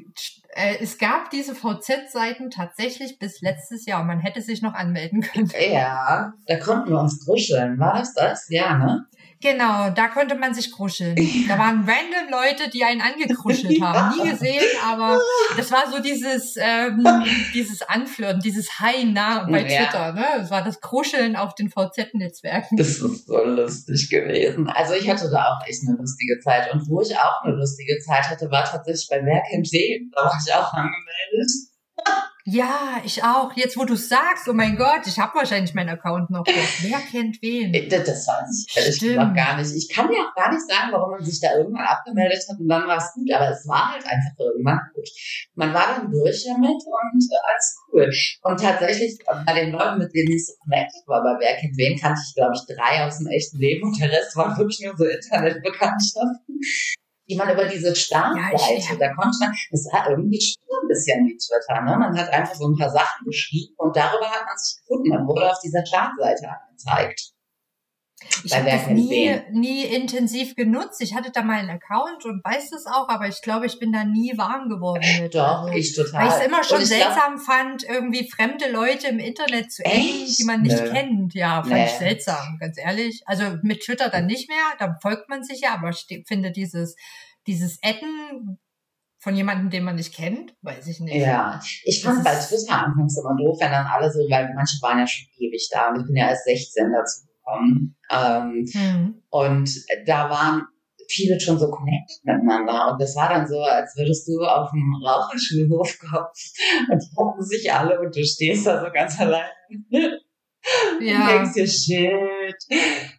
äh, es gab diese VZ-Seiten tatsächlich bis letztes Jahr. Man hätte sich noch anmelden können. Ja, da konnten wir uns kuscheln. War das das? Ja, ne? Genau, da konnte man sich kruscheln. Da waren random Leute, die einen angekruschelt haben. Nie gesehen, aber das war so dieses, ähm, dieses Anflirten, dieses Hi nah bei Ja. Twitter. Ne? Das war das Kruscheln auf den VZ-Netzwerken. Das ist so lustig gewesen. Also ich hatte da auch echt eine lustige Zeit. Und wo ich auch eine lustige Zeit hatte, war tatsächlich bei wen. Da war ich auch angemeldet. Ja, ich auch. Jetzt, wo du sagst, oh mein Gott, ich habe wahrscheinlich meinen Account noch. Wer kennt wen? Äh, Das, das weiß ich ehrlich gesagt gar nicht. Ich kann dir auch gar nicht sagen, warum man sich da irgendwann abgemeldet hat und dann war es gut. Aber es war halt einfach irgendwann gut. Man war dann durch damit und äh, alles cool. Und tatsächlich äh, bei den Leuten, mit denen ich so connected war, bei Wer kennt wen, kannte ich, glaube ich, drei aus dem echten Leben und der Rest waren wirklich nur so Internetbekanntschaften. Die man über diese Startseite, Ja, da konnte man, das war irgendwie schon ein bisschen wie Twitter, ne? Man hat einfach so ein paar Sachen geschrieben und darüber hat man sich gefunden. Man wurde auf dieser Startseite angezeigt. Ich habe das kennt nie, nie intensiv genutzt. Ich hatte da mal einen Account und weiß das auch, aber ich glaube, ich bin da nie warm geworden mit. Doch, Also, ich total. weil ich es immer schon ich glaub- seltsam fand, irgendwie fremde Leute im Internet zu Echt? die man nicht Nö. kennt. Ja, fand Nee. ich seltsam, ganz ehrlich. Also mit Twitter dann nicht mehr, da folgt man sich ja, aber ich finde dieses, dieses Adden von jemandem, den man nicht kennt, weiß ich nicht. Ja, ich fand bei Twitter anfangs immer doof, wenn dann alle so, weil manche waren ja schon ewig da und ich bin ja erst 16 dazu gekommen. Ähm, Hm. und da waren viele schon so connected miteinander. Und das war dann so, als würdest du auf dem Raucherschulhof kommen und gucken sich alle und du stehst da so ganz allein. Und Ja. denkst dir, shit,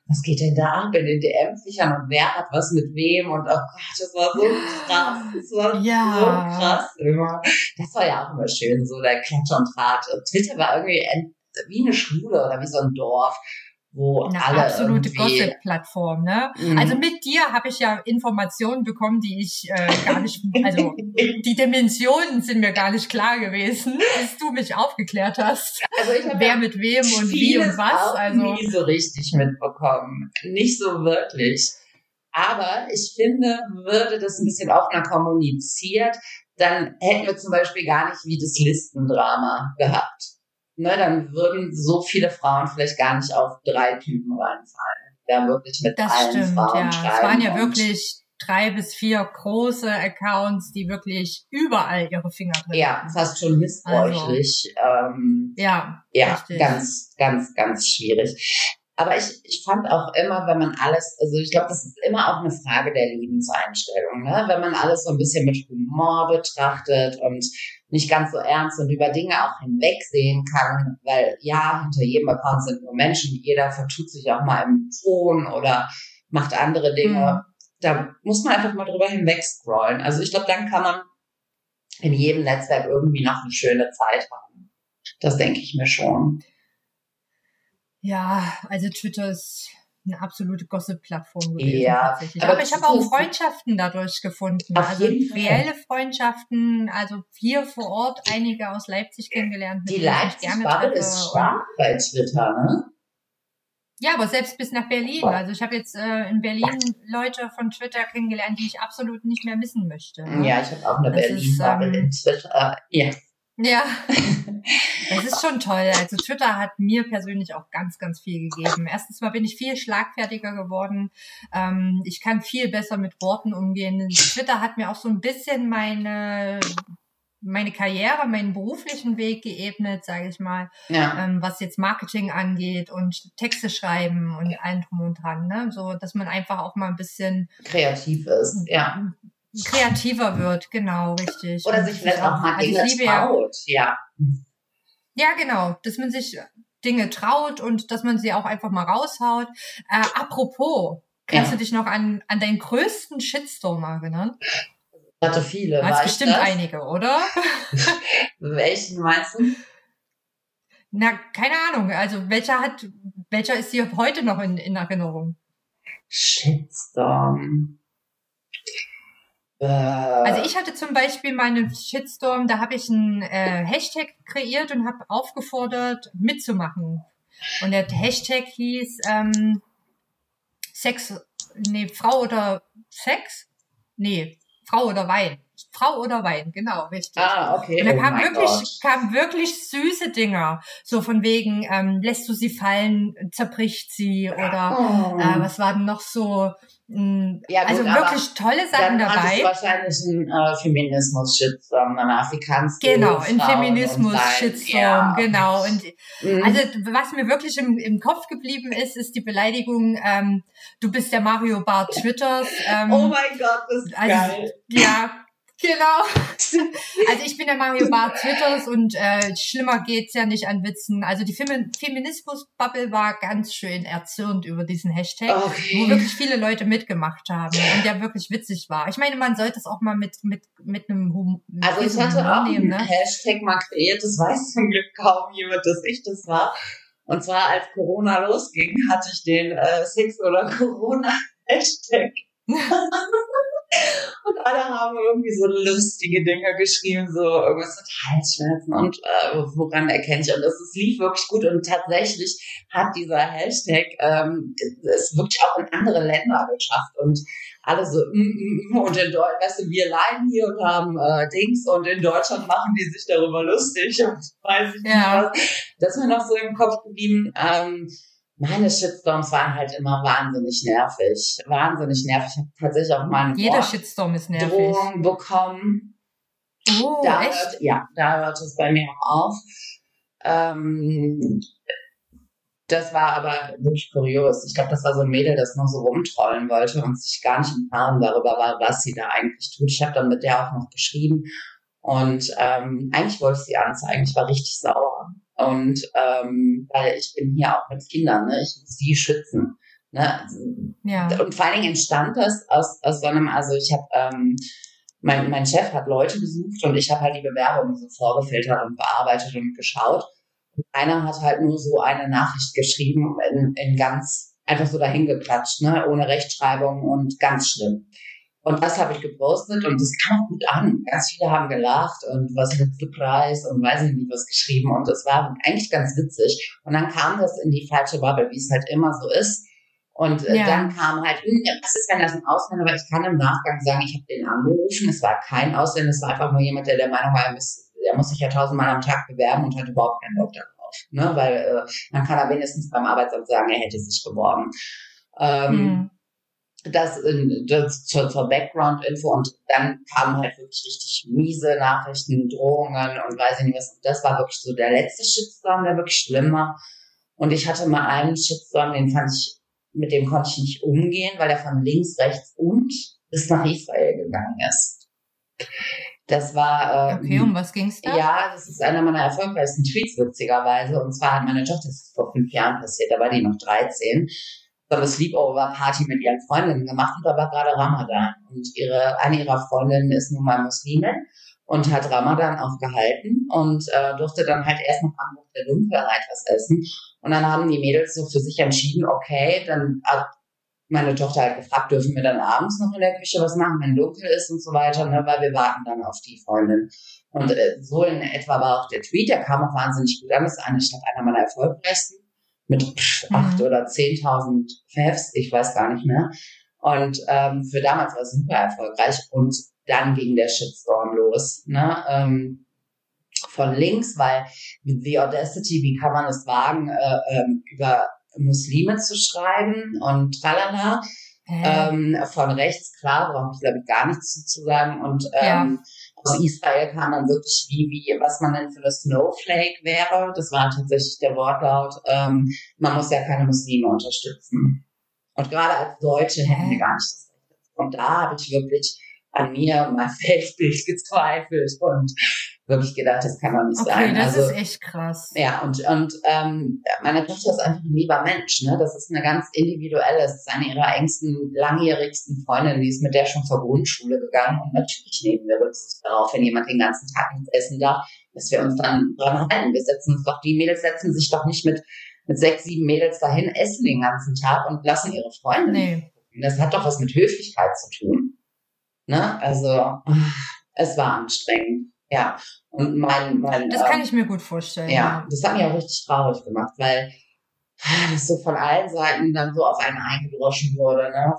was geht denn da ab in den DM-Fächern und wer hat was mit wem und oh Gott, das war so krass, das war Ja. so krass immer. Das war ja auch immer schön, so der Klatsch und. Und Twitter war irgendwie wie eine Schule oder wie so ein Dorf, wo Eine alle absolute Gossip-Plattform, ne? Mhm. Also mit dir habe ich ja Informationen bekommen, die ich äh, gar nicht, also die Dimensionen sind mir gar nicht klar gewesen, bis du mich aufgeklärt hast, also ich hab wer mit wem und wie und was. auch Also nie so richtig mitbekommen. Nicht so wirklich. Aber ich finde, würde das ein bisschen offener kommuniziert, dann hätten wir zum Beispiel gar nicht wie das Listendrama gehabt. Ne, dann würden so viele Frauen vielleicht gar nicht auf drei Typen reinfallen. Der wirklich mit das allen stimmt, Frauen ja. schreiben. Es waren ja wirklich drei bis vier große Accounts, die wirklich überall ihre Finger drin Ja, hatten. fast schon missbräuchlich. Ähm, Ja, ja, richtig. ganz, ganz, ganz schwierig. Aber ich, ich fand auch immer, wenn man alles, also ich glaube, das ist immer auch eine Frage der Lebenseinstellung, ne? Wenn man alles so ein bisschen mit Humor betrachtet und nicht ganz so ernst und über Dinge auch hinwegsehen kann, weil ja, hinter jedem Account sind nur Menschen, jeder vertut sich auch mal im Ton oder macht andere Dinge. Mhm. Da muss man einfach mal drüber hinweg scrollen. Also ich glaube, dann kann man in jedem Netzwerk irgendwie noch eine schöne Zeit haben. Das denke ich mir schon. Ja, also Twitter ist eine absolute Gossip-Plattform gewesen. Ja, tatsächlich. aber, aber ich habe auch Freundschaften dadurch gefunden. Also reelle Freundschaften, also hier vor Ort einige aus Leipzig kennengelernt. Die Leipzig-Bubble ist stark bei Twitter, ne? Ja, aber selbst bis nach Berlin. Also ich habe jetzt äh, in Berlin Leute von Twitter kennengelernt, die ich absolut nicht mehr missen möchte. Ne? Ja, ich habe auch eine Berlin-Bubble ähm, in Twitter. Ja. Ja, das ist schon toll. Also Twitter hat mir persönlich auch ganz, ganz viel gegeben. Erstens mal bin ich viel schlagfertiger geworden. Ähm, ich kann viel besser mit Worten umgehen. Twitter hat mir auch so ein bisschen meine meine Karriere, meinen beruflichen Weg geebnet, sage ich mal, ja. ähm, was jetzt Marketing angeht und Texte schreiben und allem drum und dran, ne? So, dass man einfach auch mal ein bisschen kreativ ist, ja kreativer wird, genau, richtig. Oder sich vielleicht auch mal also Dinge also traut, ja. Ja, genau, dass man sich Dinge traut und dass man sie auch einfach mal raushaut. Äh, apropos, kannst ja. du dich noch an, an deinen größten Shitstorm erinnern? Ich hatte viele. Hast bestimmt das? einige, oder? Welchen meinst du? Na, keine Ahnung. Also welcher hat, welcher ist dir heute noch in, in Erinnerung? Shitstorm. Also ich hatte zum Beispiel meinen Shitstorm, da habe ich einen äh, Hashtag kreiert und habe aufgefordert, mitzumachen. Und der Hashtag hieß ähm, Sex, nee, Frau oder Sex? Nee, Frau oder Wein. Frau oder Wein, genau, richtig. Ah, okay. Und da oh kamen wirklich, kamen wirklich süße Dinger. So von wegen, ähm, lässt du sie fallen, zerbricht sie oder oh. äh, was war denn noch so? Mh, ja, gut, also wirklich tolle Sachen dann dabei. Dann wahrscheinlich ein äh, Feminismus-Shitstorm, ein Afrikaans. Genau, ein Feminismus-Shitstorm, ja. genau. Und mhm. also was mir wirklich im, im Kopf geblieben ist, ist die Beleidigung, ähm, du bist der Mario Bar Twitters. Ähm, oh mein Gott, das ist also, geil. Ja, Genau. Also ich bin der Mario Bar Twitters und äh, schlimmer geht's ja nicht an Witzen. Also die Femi Feminismus-Bubble war ganz schön erzürnt über diesen Hashtag, okay. wo wirklich viele Leute mitgemacht haben und der wirklich witzig war. Ich meine, man sollte es auch mal mit mit mit einem Hum mit Also ich hatte Humor auch nehmen, ne? Hashtag mal kreiert, das weiß zum Glück kaum jemand, dass ich das war. Und zwar als Corona losging, hatte ich den äh, Sex oder Corona Hashtag. Und alle haben irgendwie so lustige Dinge geschrieben, so irgendwas mit Halsschmerzen und äh, woran erkenne ich. Und das, das lief wirklich gut. Und tatsächlich hat dieser Hashtag ähm, es wirklich auch in andere Länder geschafft. Und alle so, mm, mm, mm, und in Deutschland, weißt du, wir leiden hier und haben äh, Dings und in Deutschland machen die sich darüber lustig und weiß ich ja. nicht Das ist mir noch so im Kopf geblieben. Ähm, meine Shitstorms waren halt immer wahnsinnig nervig. Wahnsinnig nervig. Ich habe tatsächlich auch mal Jeder Shitstorm ist nervig. Drohung bekommen. Oh, da echt? Hört, ja, da hört es bei mir auch auf. Ähm, das war aber wirklich kurios. Ich glaube, das war so ein Mädel, das nur so rumtrollen wollte und sich gar nicht im Klaren darüber war, was sie da eigentlich tut. Ich habe dann mit der auch noch geschrieben und ähm, eigentlich wollte ich sie anzeigen. Ich war richtig sauer. Und ähm, weil ich bin hier auch mit Kindern, ne? ich muss die schützen. Ne? Ja. Und vor allen Dingen entstand das aus, aus so einem, also ich habe, ähm, mein, mein Chef hat Leute gesucht und ich habe halt die Bewerbungen so vorgefiltert und bearbeitet und geschaut. Und einer hat halt nur so eine Nachricht geschrieben in, in ganz, einfach so dahingeklatscht, ne? ohne Rechtschreibung und ganz schlimm. Und das habe ich gepostet und das kam auch gut an. Ganz viele haben gelacht und was letzte Preis und weiß ich nicht was geschrieben und das war eigentlich ganz witzig. Und dann kam das in die falsche Bubble, wie es halt immer so ist. Und äh, ja. dann kam halt, hm, was ist, wenn das ein Ausländer war? Ich kann im Nachgang sagen, ich habe den angerufen. Es war kein Ausländer, es war einfach nur jemand, der der Meinung war, er muss, er muss sich ja tausendmal am Tag bewerben und hat überhaupt keinen Bock darauf. Ne? Weil äh, dann kann er wenigstens beim Arbeitsamt sagen, er hätte sich beworben. Ähm, hm das, das zur, zur Background-Info und dann kamen halt wirklich richtig miese Nachrichten, Drohungen und weiß ich nicht was. Das war wirklich so der letzte Shitstorm, der wirklich schlimm war. Und ich hatte mal einen Shitstorm, den fand ich, mit dem konnte ich nicht umgehen, weil er von links, rechts und bis nach Israel gegangen ist. Das war. Äh, okay, um was ging's da? Ja, das ist einer meiner erfolgreichsten Tweets, witzigerweise. Und zwar hat meine Tochter, das ist vor fünf Jahren passiert, da war die noch 13, so eine Sleepover-Party mit ihren Freundinnen gemacht und da war gerade Ramadan. Und ihre, eine ihrer Freundinnen ist nun mal Muslimin und hat Ramadan auch gehalten und äh, durfte dann halt erst nach Anbruch der Dunkelheit was essen. Und dann haben die Mädels so für sich entschieden, okay, dann hat meine Tochter halt gefragt, dürfen wir dann abends noch in der Küche was machen, wenn dunkel ist und so weiter, ne, weil wir warten dann auf die Freundin. Und äh, so in etwa war auch der Tweet, der kam auch wahnsinnig gut an, das ist eine Stadt einer meiner erfolgreichsten mit acht mhm. oder zehntausend Favs, ich weiß gar nicht mehr. Und ähm, für damals war es super erfolgreich und dann ging der Shitstorm los. Ne? Ähm, von links, weil The Audacity, wie kann man es wagen, äh, ähm, über Muslime zu schreiben und tralala. Ähm, von rechts, klar, brauche ich glaube ich gar nichts zu sagen. Und ähm, ja. Aus Israel kam dann wirklich wie, wie, was man denn für eine Snowflake wäre. Das war tatsächlich der Wortlaut. Ähm, man muss ja keine Muslime unterstützen. Und gerade als Deutsche hätten wir gar nicht das Recht. Und da habe ich wirklich an mir und mein Weltbild gezweifelt und wirklich gedacht, das kann doch nicht okay, sein. Okay, das also, ist echt krass. Ja, und, und ähm, meine Tochter ist einfach ein lieber Mensch. Ne? Das ist eine ganz individuelle, das ist eine ihrer engsten, langjährigsten Freundinnen, die ist mit der schon zur Grundschule gegangen. Und natürlich nehmen wir Rücksicht darauf, wenn jemand den ganzen Tag nichts essen darf, dass wir uns dann dran halten. Wir setzen uns doch, die Mädels setzen sich doch nicht mit, mit sechs, sieben Mädels dahin, essen den ganzen Tag und lassen ihre Freunde. Nee. Das hat doch was mit Höflichkeit zu tun. Ne? Also, es war anstrengend. Ja. Und mein, mein Das kann ähm, ich mir gut vorstellen. Ja, ja, das hat mich auch richtig traurig gemacht, weil das so von allen Seiten dann so auf einen eingedroschen wurde. Ne?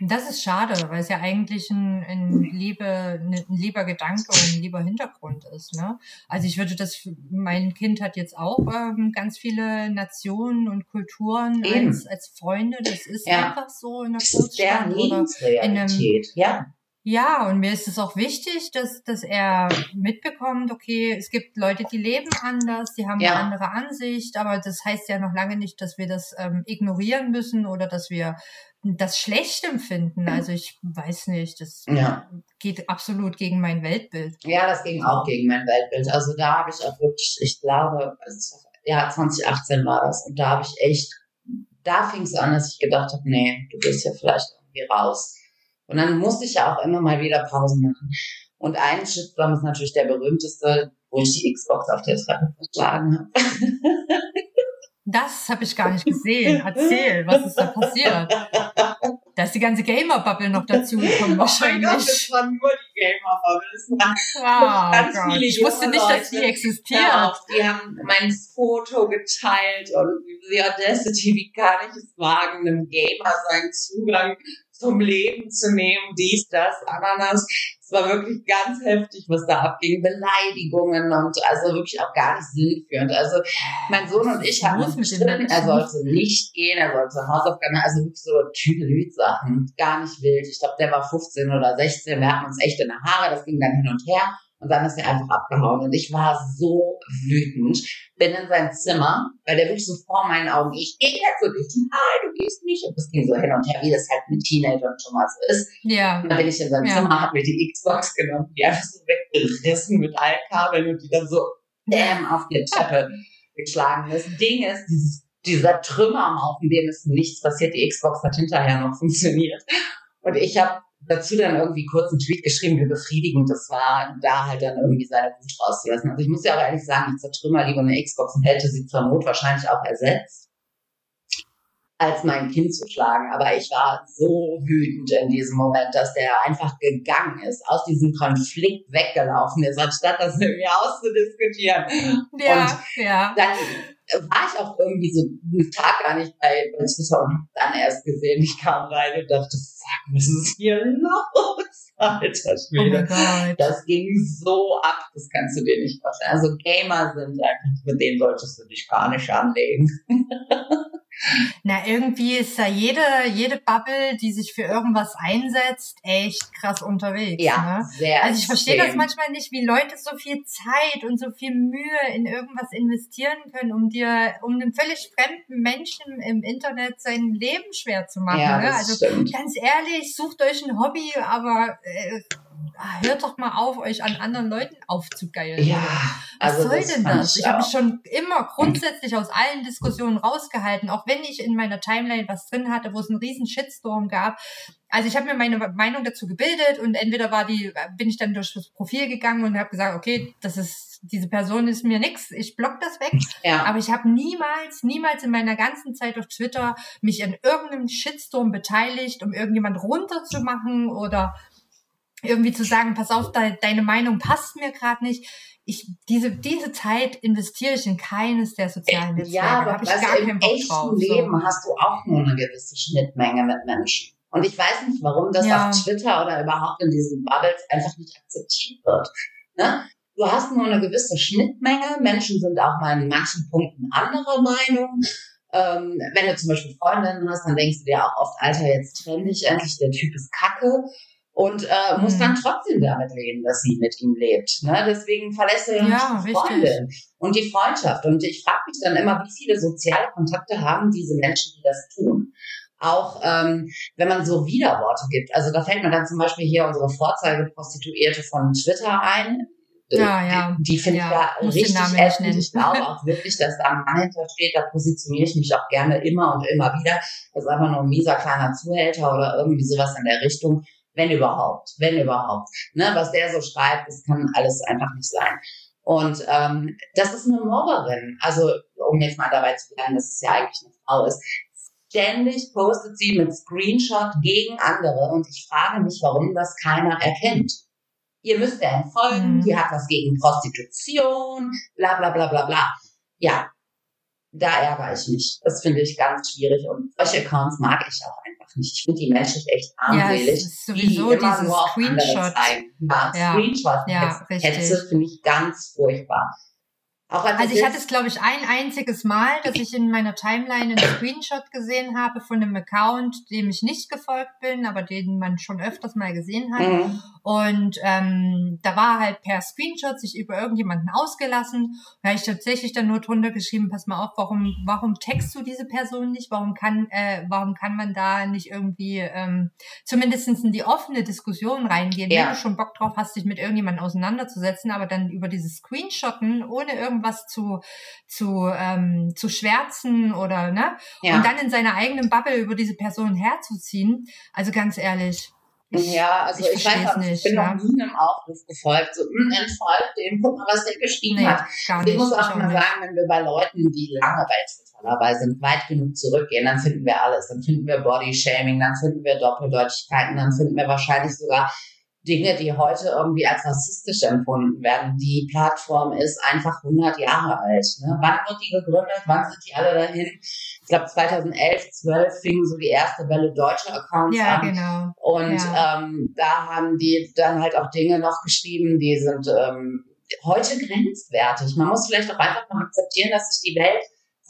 Das ist schade, weil es ja eigentlich ein, ein, liebe, ein lieber Gedanke und ein lieber Hintergrund ist. Ne? Also ich würde das, mein Kind hat jetzt auch ähm, ganz viele Nationen und Kulturen als, als Freunde. Das ist ja. einfach so in der Großstadt oder in einem, ja. Ja, und mir ist es auch wichtig, dass, dass er mitbekommt, okay, es gibt Leute, die leben anders, die haben ja. eine andere Ansicht, aber das heißt ja noch lange nicht, dass wir das ähm, ignorieren müssen oder dass wir das schlecht empfinden. Also ich weiß nicht, das ja. geht absolut gegen mein Weltbild. Ja, das ging auch gegen mein Weltbild. Also da habe ich auch wirklich, ich glaube, also, ja, 2018 war das und da habe ich echt, da fing es an, dass ich gedacht habe, nee, du gehst ja vielleicht irgendwie raus und dann musste ich ja auch immer mal wieder Pausen machen. Und ein Shitstorm ist natürlich der berühmteste, wo ich die Xbox auf der Treppe verschlagen habe. Das habe ich gar nicht gesehen. Erzähl, was ist da passiert? Da ist die ganze Gamer-Bubble noch dazu gekommen wahrscheinlich. Oh mein Gott, das war nur die Gamer-Bubble. Oh ganz Gott. Ich wusste nicht, dass die existiert. Ja, die haben mein Foto geteilt und The Audacity, wie kann ich es wagen, einem Gamer seinen Zugang zum Leben zu nehmen, dies, das, Ananas. Es war wirklich ganz heftig, was da abging. Beleidigungen und also wirklich auch gar nicht sinnführend. Also mein Sohn und ich haben uns bestimmt, er sollte nicht gehen, er sollte Hausaufgaben, also wirklich so Tüdelüt-Sachen. Gar nicht wild. Ich glaube, der war 15 oder 16. Wir hatten uns echt in der Haare, das ging dann hin und her. Und dann ist er einfach abgehauen. Und ich war so wütend. Bin in sein Zimmer, weil der wirklich so vor meinen Augen, ich gehe jetzt und ich, nein, du gehst nicht. Und das ging so hin und her, wie das halt mit Teenagern schon mal so ist. Ja. Und dann bin ich in sein ja. Zimmer, hab mir die Xbox genommen, die einfach so weggerissen mit allen Kabeln und die dann so damn auf die Treppe geschlagen. Das Ding ist, dieses, dieser Trümmer am Haufen, dem ist nichts passiert. Die Xbox hat hinterher noch funktioniert. Und ich habe dazu dann irgendwie kurz einen Tweet geschrieben, wie befriedigend das war, da halt dann irgendwie seine Wut rauszulassen. Also ich muss ja auch ehrlich sagen, ich zertrümmer lieber eine Xbox und hätte sie zur Not wahrscheinlich auch ersetzt, als mein Kind zu schlagen. Aber ich war so wütend in diesem Moment, dass der einfach gegangen ist, aus diesem Konflikt weggelaufen ist, anstatt das mit mir auszudiskutieren. Ja, und ja. dann war ich auch irgendwie so einen Tag gar nicht bei, bei Twitter und dann erst gesehen, ich kam rein und dachte, fuck, was ist hier los? Alter Schwede. Oh das ging so ab, das kannst du dir nicht vorstellen. Also Gamer sind einfach, mit denen solltest du dich gar nicht anlegen. Na, irgendwie ist da jede, jede Bubble, die sich für irgendwas einsetzt, echt krass unterwegs. Ja, ne? sehr. Also ich verstehe das manchmal nicht, wie Leute so viel Zeit und so viel Mühe in irgendwas investieren können, um dir, um einem völlig fremden Menschen im Internet sein Leben schwer zu machen. Ja, ne? Also stimmt. ganz ehrlich, sucht euch ein Hobby, aber äh, hört doch mal auf, euch an anderen Leuten aufzugeilen. Ja, Was also soll das denn das? ich Ich habe mich schon immer grundsätzlich aus allen Diskussionen rausgehalten, auch wenn ich in meiner Timeline was drin hatte, wo es einen riesen Shitstorm gab. Also ich habe mir meine Meinung dazu gebildet und entweder war die, bin ich dann durch das Profil gegangen und habe gesagt, okay, das ist diese Person ist mir nix, ich block das weg. Ja, Aber ich habe niemals, niemals in meiner ganzen Zeit auf Twitter mich an irgendeinem Shitstorm beteiligt, um irgendjemand runterzumachen oder irgendwie zu sagen, pass auf, de deine Meinung passt mir gerade nicht. Ich, diese, diese Zeit investiere ich in keines der sozialen Netzwerke. ja aber ich weißt gar im echten drauf. Leben So. hast du auch nur eine gewisse Schnittmenge mit Menschen. Und ich weiß nicht, warum das Ja. auf Twitter oder überhaupt in diesen Bubbles einfach nicht akzeptiert wird. Ne? Du hast nur eine gewisse Schnittmenge. Menschen sind auch mal in manchen Punkten anderer Meinung. Ähm, wenn du zum Beispiel Freundinnen hast, dann denkst du dir auch oft, Alter, jetzt trenn dich endlich, der Typ ist kacke. Und äh, musst Mhm. dann trotzdem damit reden, dass sie mit ihm lebt. Ne? Deswegen verlässt er ja die. Freundin und die Freundschaft. Und ich frage mich dann immer, wie viele soziale Kontakte haben diese Menschen, die das tun. Auch ähm, wenn man so Widerworte gibt. Also da fällt mir dann zum Beispiel hier unsere Vorzeigeprostituierte von Twitter ein. Äh, Ja, ja. Die, finde Ja, ich ja muss richtig ätzend. nennen. Ich glaube auch wirklich, dass da ein Mann hintersteht. Da positioniere ich mich auch gerne immer und immer wieder. Das ist einfach nur ein mieser kleiner Zuhälter oder irgendwie sowas in der Richtung. Wenn überhaupt, wenn überhaupt. Ne, was der so schreibt, das kann alles einfach nicht sein. Und ähm, das ist eine Mobberin. Also, um jetzt mal dabei zu bleiben, dass es ja eigentlich eine Frau ist. Ständig postet sie mit Screenshot gegen andere und ich frage mich, warum das keiner erkennt. Ihr müsst der entfolgen, Mhm. die hat was gegen Prostitution, bla bla bla bla bla. Ja, da ärgere ich mich. Das finde ich ganz schwierig und solche Accounts mag ich auch einfach nicht. Ich finde die menschlich echt Ja, armselig. es ist sowieso die immer nur auf andere Screenshot. zeigen. Ja, Ja. Screenshot. Ja, Hetze. Hetze finde ich ganz furchtbar. Also ich hatte es, glaube ich, ein einziges Mal, dass ich in meiner Timeline einen Screenshot gesehen habe von einem Account, dem ich nicht gefolgt bin, aber den man schon öfters mal gesehen hat. Mhm. Und ähm, da war halt per Screenshot sich über irgendjemanden ausgelassen. Da habe ich tatsächlich dann nur drunter geschrieben, pass mal auf, warum, warum text du diese Person nicht? Warum kann, äh, warum kann man da nicht irgendwie ähm, zumindest in die offene Diskussion reingehen, Ja. wenn du schon Bock drauf hast, dich mit irgendjemandem auseinanderzusetzen, aber dann über dieses Screenshotten, ohne irgendwas zu, zu, ähm, zu schwärzen oder ne? Ja. Und dann in seiner eigenen Bubble über diese Person herzuziehen. Also ganz ehrlich. Ich, ja, also ich ich, weiß auch nicht, ich bin ja. noch nie einem Aufruf gefolgt, so, hm, entfolgt dem, guck mal, was der geschrieben Nee, hat. gar Ich nicht. muss ich auch auch mal nicht. sagen, wenn wir bei Leuten, die lange bei Twitter dabei sind, weit genug zurückgehen, dann finden wir alles. Dann finden wir Bodyshaming, dann finden wir Doppeldeutigkeiten, dann finden wir wahrscheinlich sogar Dinge, die heute irgendwie als rassistisch empfunden werden. Die Plattform ist einfach 100 Jahre alt. Ne? Wann wird die gegründet? Wann sind die alle dahin? Ich glaube 2011, 12 fing so die erste Welle deutscher Accounts Ja, an. genau. Und Ja. ähm, da haben die dann halt auch Dinge noch geschrieben, die sind ähm, heute grenzwertig. Man muss vielleicht auch einfach mal akzeptieren, dass sich die Welt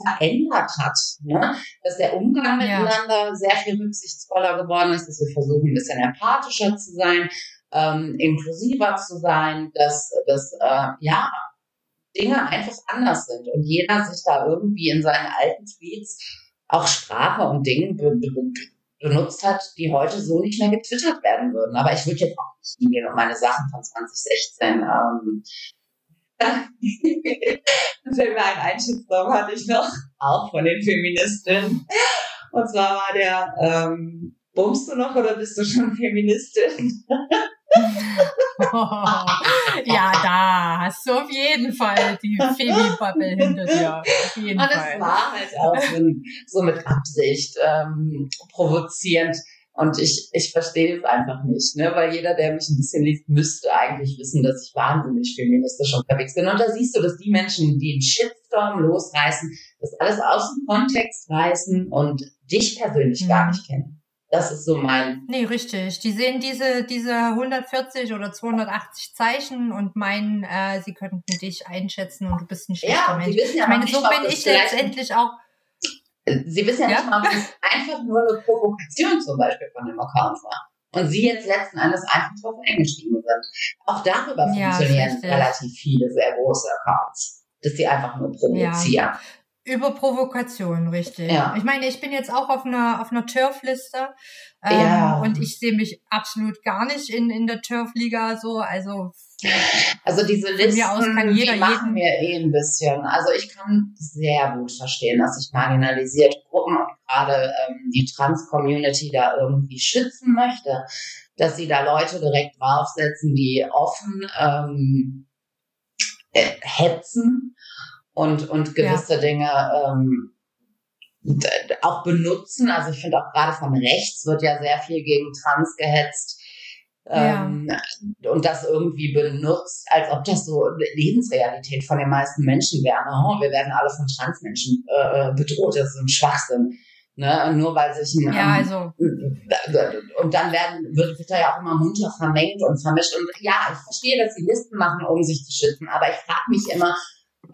verändert hat. Ne? Dass der Umgang Ja. miteinander sehr viel rücksichtsvoller geworden ist, dass wir versuchen, ein bisschen empathischer zu sein, ähm, inklusiver zu sein, dass, dass äh, ja, Dinge einfach anders sind und jeder sich da irgendwie in seinen alten Tweets auch Sprache und Dinge be be benutzt hat, die heute so nicht mehr getwittert werden würden. Aber ich würde jetzt auch nicht hingehen und meine Sachen von 2016 ähm, Fällt mir ein Einschätzung hatte ich noch, auch von den Feministinnen. Und zwar war der, ähm, bummst du noch oder bist du schon Feministin? ja, da hast du auf jeden Fall die Femi-Bubble hinter dir. Auf jeden Und es Fall. war halt auch so, so mit Absicht ähm, provozierend. Und ich, ich verstehe es einfach nicht, ne? weil jeder, der mich ein bisschen liest, müsste eigentlich wissen, dass ich wahnsinnig feministisch unterwegs bin. Und da siehst du, dass die Menschen, die einen Shitstorm losreißen, das alles aus dem Kontext reißen und dich persönlich gar Mhm. nicht kennen. Das ist so mein, Nee, richtig. Die sehen diese, diese 140 oder 280 Zeichen und meinen, äh, sie könnten dich einschätzen und du bist ein schlechter ja, Mensch. ja Ich meine, so bin ich letztendlich auch. Sie wissen ja, ja? nicht mal, es einfach nur eine Provokation zum Beispiel von dem Account war. Und Sie jetzt letzten Endes einfach drauf eingestiegen sind. Auch darüber ja, funktionieren relativ viele sehr große Accounts, dass sie einfach nur provozieren. Über Provokation, richtig. Ja. Ich meine, ich bin jetzt auch auf einer, auf einer Turf-Liste ähm, ja. und ich sehe mich absolut gar nicht in, in der Turf-Liga so. Also, also diese Listen, aus kann jeder die machen mir eh ein bisschen. Also ich kann sehr gut verstehen, dass sich marginalisierte Gruppen und gerade ähm, die Trans-Community da irgendwie schützen möchte, dass sie da Leute direkt draufsetzen, die offen ähm, äh, hetzen und, und gewisse ja. Dinge ähm, auch benutzen. Also ich finde auch gerade von rechts wird ja sehr viel gegen Trans gehetzt. Ähm, ja. Und das irgendwie benutzt, als ob das so Lebensrealität von den meisten Menschen wäre. Oh, wir werden alle von Transmenschen äh, bedroht. Das ist ein Schwachsinn. Ne? Nur weil sich ein, ja, also. und dann werden, wird, wird da ja auch immer munter vermengt und vermischt. Und ja, ich verstehe, dass sie Listen machen, um sich zu schützen, aber ich frage mich immer,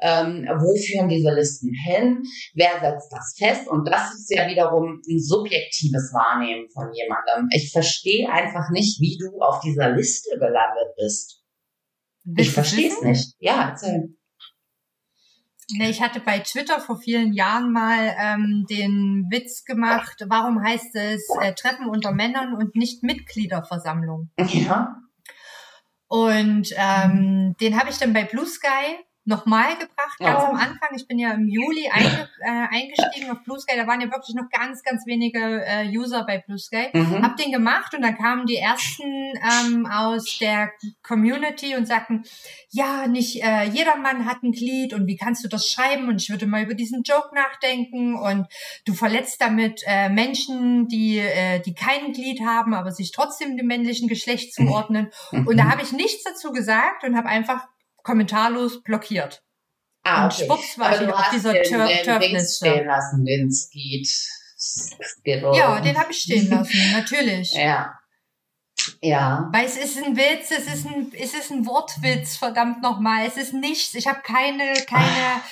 ähm, wo führen diese Listen hin, wer setzt das fest und das ist ja wiederum ein subjektives Wahrnehmen von jemandem. Ich verstehe einfach nicht, wie du auf dieser Liste gelandet bist. Willst ich verstehe es nicht. Ja, erzähl. Nee, ich hatte bei Twitter vor vielen Jahren mal ähm, den Witz gemacht, warum heißt es äh, Treffen unter Männern und nicht Mitgliederversammlung? Ja. Und ähm, den habe ich dann bei Blue Sky nochmal gebracht, ganz oh. am Anfang. Ich bin ja im Juli einge, äh, eingestiegen auf Blue Sky. Da waren ja wirklich noch ganz, ganz wenige äh, User bei Blue Sky. Mhm. Hab den gemacht und dann kamen die ersten ähm, aus der Community und sagten, ja, nicht äh, jeder Mann hat ein Glied und wie kannst du das schreiben? Und ich würde mal über diesen Joke nachdenken und du verletzt damit äh, Menschen, die, äh, die kein Glied haben, aber sich trotzdem dem männlichen Geschlecht zuordnen. Mhm. Und da habe ich nichts dazu gesagt und habe einfach kommentarlos blockiert. Ah, okay. Und schwupps war ich auf dieser Tur Turfliste. stehen lassen, den Skeet. Ja, den habe ich stehen lassen, natürlich. Ja. Ja. Weil es ist ein Witz, es ist ein, es ist ein Wortwitz, verdammt nochmal. Es ist nichts. Ich habe keine, keine, Ach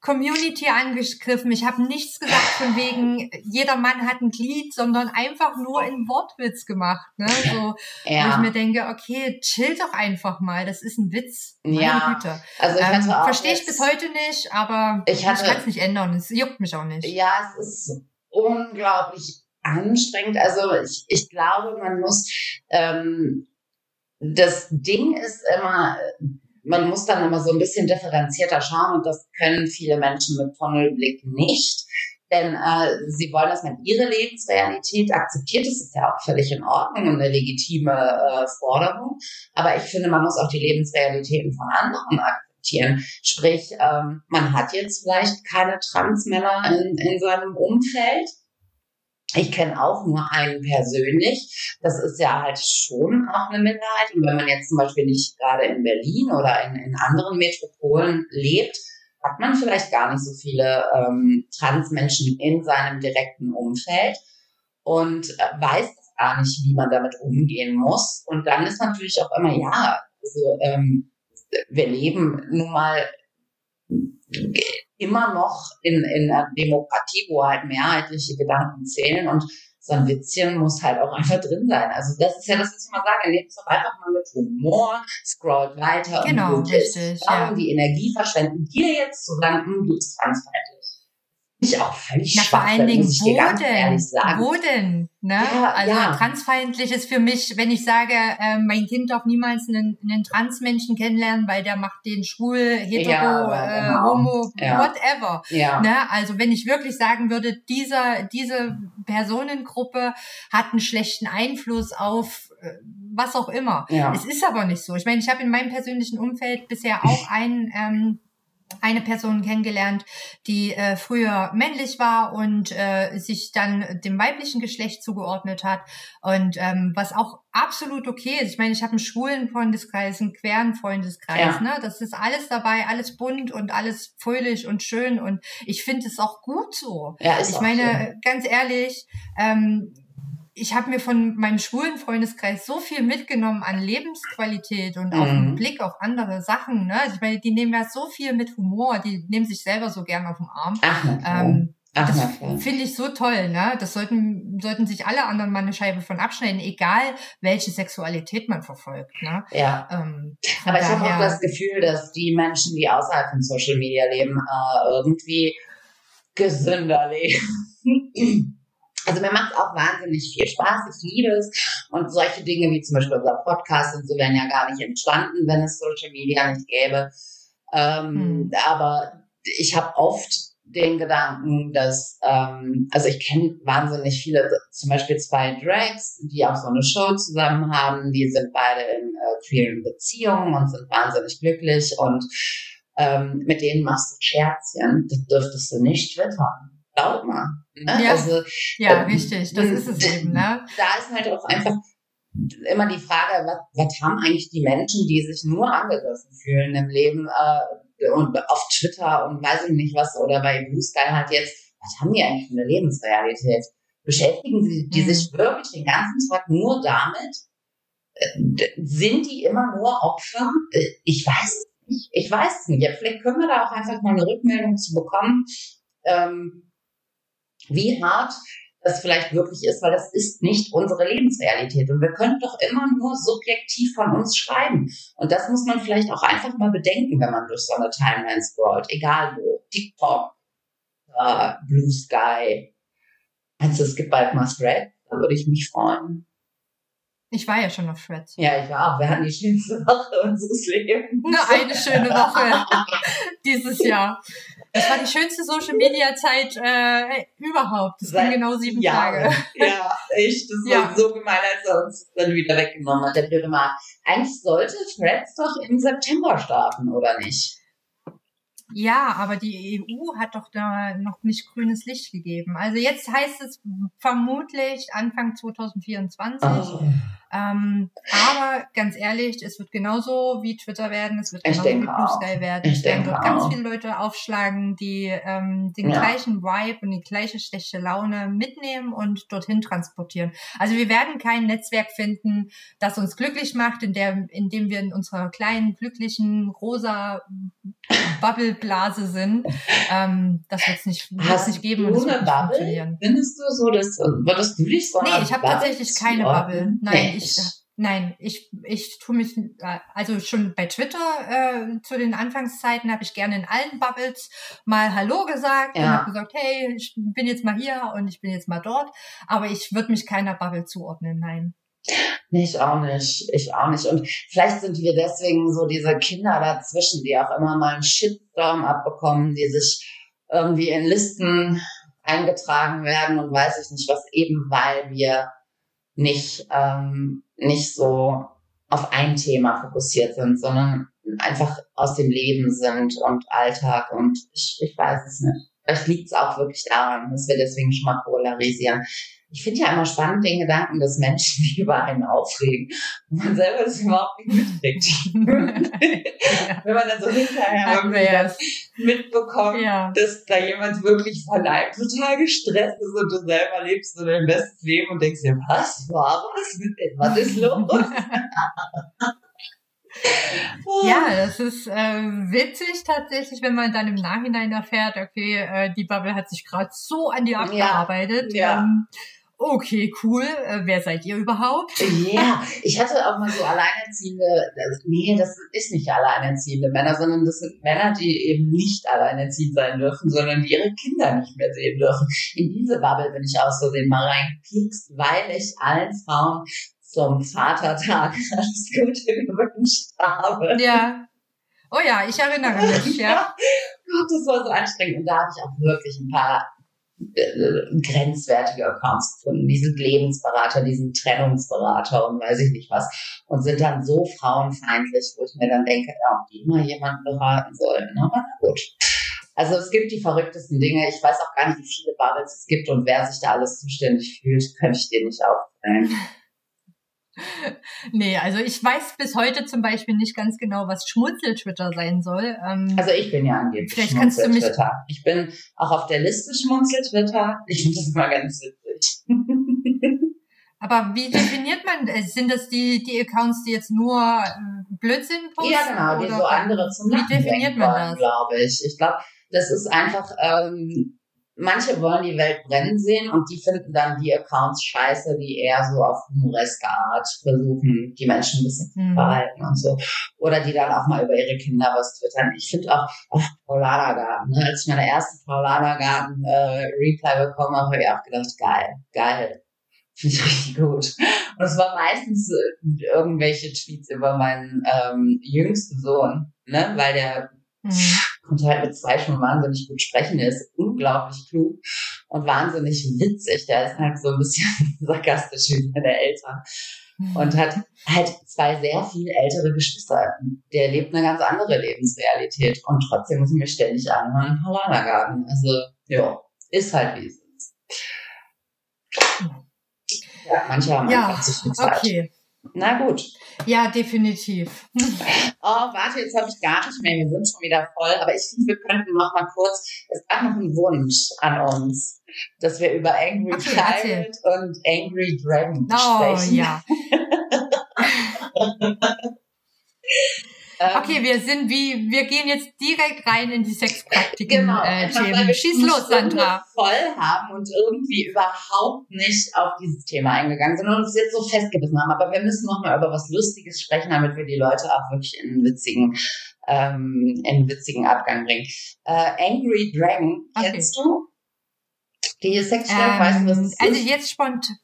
Community angegriffen. Ich habe nichts gesagt von wegen, jeder Mann hat ein Glied, sondern einfach nur in Wortwitz gemacht. Ne? So, ja. Wo ich mir denke, okay, chill doch einfach mal, das ist ein Witz. Meine ja. Güte. Also ich ähm, Verstehe ich bis heute nicht, aber ich, ich kann es nicht ändern. Es juckt mich auch nicht. Ja, es ist unglaublich anstrengend. Also ich, ich glaube, man muss ähm, das Ding ist immer, man muss dann immer so ein bisschen differenzierter schauen und das können viele Menschen mit Tunnelblick nicht. Denn äh, sie wollen, dass man ihre Lebensrealität akzeptiert. Das ist ja auch völlig in Ordnung und eine legitime äh, Forderung. Aber ich finde, man muss auch die Lebensrealitäten von anderen akzeptieren. Sprich, ähm, man hat jetzt vielleicht keine Transmänner in, in seinem Umfeld ich kenne auch nur einen persönlich. Das ist ja halt schon auch eine Minderheit. Und wenn man jetzt zum Beispiel nicht gerade in Berlin oder in, in anderen Metropolen lebt, hat man vielleicht gar nicht so viele ähm, Transmenschen in seinem direkten Umfeld und äh, weiß gar nicht, wie man damit umgehen muss. Und dann ist natürlich auch immer, ja, also ähm, wir leben nun mal immer noch in, in einer Demokratie, wo halt mehrheitliche Gedanken zählen und so ein Witzchen muss halt auch einfach drin sein. Also das ist ja das, was ich immer sage. Nehmt es doch einfach mal mit Humor, scrollt weiter genau, und richtig, ja. die Energie verschwenden, dir jetzt zu danken, du bist transparent ich auch völlig Na, vor allen Dingen, wo denn? Wo denn? Ne? Ja, also ja. transfeindlich ist für mich, wenn ich sage, äh, mein Kind darf niemals einen, einen Transmenschen kennenlernen, weil der macht den schwul, hetero, ja, äh, genau. homo, whatever. Ja. Ne? Also wenn ich wirklich sagen würde, dieser, diese Personengruppe hat einen schlechten Einfluss auf äh, was auch immer. Ja. Es ist aber nicht so. Ich meine, ich habe in meinem persönlichen Umfeld bisher auch einen ähm, eine Person kennengelernt, die äh, früher männlich war und äh, sich dann dem weiblichen Geschlecht zugeordnet hat und ähm, was auch absolut okay ist. Ich meine, ich habe einen schwulen Freundeskreis, einen queren Freundeskreis, ja. ne? Das ist alles dabei, alles bunt und alles fröhlich und schön und ich finde es auch gut so. Ja, ist ich meine, so. ganz ehrlich, ähm, ich habe mir von meinem schwulen Freundeskreis so viel mitgenommen an Lebensqualität und auch einen mhm. Blick auf andere Sachen. Ne? Also ich meine, die nehmen ja so viel mit Humor, die nehmen sich selber so gern auf den Arm. Ach, ähm, Ach, das finde ich so toll, ne? Das sollten, sollten sich alle anderen mal eine Scheibe von abschneiden, egal welche Sexualität man verfolgt, ne? Ja. Ähm, Aber ich habe auch das Gefühl, dass die Menschen, die außerhalb von Social Media leben, äh, irgendwie gesünder leben. Also mir macht es auch wahnsinnig viel Spaß, ich liebe es. Und solche Dinge wie zum Beispiel unser Podcast und so wären ja gar nicht entstanden, wenn es Social Media nicht gäbe. Ähm, hm. Aber ich habe oft den Gedanken, dass, ähm, also ich kenne wahnsinnig viele, zum Beispiel zwei Drags, die auch so eine Show zusammen haben, die sind beide in äh, vielen Beziehungen und sind wahnsinnig glücklich und ähm, mit denen machst du Scherzchen, das dürftest du nicht twittern. Glaub mal. Ne? Ja, also, ja ähm, richtig, das ist es eben. Ne? Da ist halt auch einfach immer die Frage, was, was haben eigentlich die Menschen, die sich nur angegriffen fühlen im Leben äh, und auf Twitter und weiß ich nicht was oder bei Blue Sky halt jetzt, was haben die eigentlich für eine Lebensrealität? Beschäftigen sie die mhm. sich wirklich den ganzen Tag nur damit? Äh, sind die immer nur Opfer? Äh, ich weiß nicht. Ich weiß es nicht. Ja, vielleicht können wir da auch einfach mal eine Rückmeldung zu bekommen. Ähm, wie hart das vielleicht wirklich ist, weil das ist nicht unsere Lebensrealität. Und wir können doch immer nur subjektiv von uns schreiben. Und das muss man vielleicht auch einfach mal bedenken, wenn man durch so eine Timeline scrollt. Egal wo. TikTok, uh, Blue Sky. Du, es gibt bald mal Thread? Da würde ich mich freuen. Ich war ja schon auf Threads. Ja, ich war auch. Wir hatten die schönste Woche unseres Lebens. Nur eine schöne Woche dieses Jahr. Das war die schönste Social Media Zeit äh, überhaupt. Das waren genau sieben Jahren. Tage. Ja, echt. Das ja. war so gemein, als er uns dann wieder weggenommen hat. Der blöde Mann. Eigentlich sollte Threads doch im September starten, oder nicht? Ja, aber die EU hat doch da noch nicht grünes Licht gegeben. Also jetzt heißt es vermutlich Anfang 2024. Oh. Ähm, aber ganz ehrlich, es wird genauso wie Twitter werden, es wird genauso wie Blue Sky werden. Ich werden dort ganz viele Leute aufschlagen, die ähm, den ja. gleichen Vibe und die gleiche schlechte Laune mitnehmen und dorthin transportieren. Also wir werden kein Netzwerk finden, das uns glücklich macht, in, der, in dem wir in unserer kleinen, glücklichen, rosa Bubble-Blase sind. Ähm, das wird es nicht, wird's nicht geben. Du eine Bubble? Findest du so, dass, würdest du dich so Nee, ich habe tatsächlich keine Bubble. Nein, ich, nein, ich, ich tue mich, also schon bei Twitter äh, zu den Anfangszeiten habe ich gerne in allen Bubbles mal Hallo gesagt ja. und habe gesagt, hey, ich bin jetzt mal hier und ich bin jetzt mal dort, aber ich würde mich keiner Bubble zuordnen, nein. Nee, ich auch nicht. Ich auch nicht. Und vielleicht sind wir deswegen so diese Kinder dazwischen, die auch immer mal einen Shitstorm abbekommen, die sich irgendwie in Listen eingetragen werden und weiß ich nicht was, eben weil wir nicht, ähm, nicht so auf ein Thema fokussiert sind, sondern einfach aus dem Leben sind und Alltag und ich, ich weiß es nicht. Vielleicht liegt es auch wirklich daran, dass wir deswegen schon mal polarisieren ich finde ja immer spannend den Gedanken, dass Menschen die über einen aufregen und man selber das überhaupt nicht mitkriegt. Wenn man dann so hinterher mitbekommt, ja. dass da jemand wirklich von einem total gestresst ist und du selber lebst so dein bestes Leben und denkst dir, was war was? Was ist los? Ja, das ist äh, witzig tatsächlich, wenn man dann im Nachhinein erfährt, okay, äh, die Bubble hat sich gerade so an dir abgearbeitet. Ja, ja. Ähm, Okay, cool. Äh, wer seid ihr überhaupt? Ja, ich hatte auch mal so alleinerziehende, nee, das ist nicht alleinerziehende Männer, sondern das sind Männer, die eben nicht alleinerziehend sein dürfen, sondern die ihre Kinder nicht mehr sehen dürfen. In diese Bubble bin ich aus Versehen mal reingepiekst, weil ich allen Frauen zum Vatertag alles Gute gewünscht habe. Ja. Oh ja, ich erinnere mich, ja. Gott, das war so anstrengend. Und da habe ich auch wirklich ein paar grenzwertige Accounts gefunden. Die sind Lebensberater, die sind Trennungsberater und weiß ich nicht was. Und sind dann so frauenfeindlich, wo ich mir dann denke, ja, die mal jemanden beraten sollen. Ne? Aber gut. Also es gibt die verrücktesten Dinge. Ich weiß auch gar nicht, wie viele Bubbles es gibt und wer sich da alles zuständig fühlt, könnte ich dir nicht aufzählen. Nee, also ich weiß bis heute zum Beispiel nicht ganz genau, was Schmunzel-Twitter sein soll. Ähm, also ich bin ja angeblich vielleicht kannst du mich Twitter. Ich bin auch auf der Liste Schmunzel-Twitter. Ich finde das mal ganz witzig. Aber wie definiert man, äh, sind das die, die Accounts, die jetzt nur äh, Blödsinn posten? Ja, genau, die so andere zum Wie definiert man das? glaube ich. Ich glaube, das ist einfach, ähm, manche wollen die Welt brennen sehen und die finden dann die Accounts scheiße, die eher so auf humoreske Art versuchen, die Menschen ein bisschen zu verhalten mhm. und so. Oder die dann auch mal über ihre Kinder was twittern. Ich finde auch, auch Paulanergarten, ne? als ich meine erste Paulanergarten äh, Reply bekommen habe, habe ich auch gedacht, geil, geil. Finde ich richtig gut. Und es war meistens irgendwelche Tweets über meinen ähm, jüngsten Sohn, ne? weil der mhm konnte halt mit zwei schon wahnsinnig gut sprechen. Er ist unglaublich klug und wahnsinnig witzig. Der ist halt so ein bisschen sarkastisch wie seine Eltern. Und hat halt zwei sehr viel ältere Geschwister. Der lebt eine ganz andere Lebensrealität. Und trotzdem muss ich mir ständig anhören, Paulanergarten. Also, ja, ist halt wie es ist. Ja, manche haben ja, einfach zu viel Zeit. Okay. Na gut. Ja, definitiv. Oh, warte, jetzt habe ich gar nicht mehr. Wir sind schon wieder voll. Aber ich finde, wir könnten noch mal kurz, es gab noch einen Wunsch an uns, dass wir über Angry okay, Child und Angry Dragon oh, sprechen. ja. Ähm, okay, wir sind wie, wir gehen jetzt direkt rein in die Sexpraktiken. Genau, äh, Themen. Schieß los, Sandra. voll haben und irgendwie überhaupt nicht auf dieses Thema eingegangen sind und uns jetzt so festgebissen haben. Aber wir müssen noch mal über was Lustiges sprechen, damit wir die Leute auch wirklich in einen witzigen, ähm, in einen witzigen Abgang bringen. Äh, Angry Dragon, okay. kennst du? Die Sexstelle, ähm, weißt du, was es Also jetzt spontan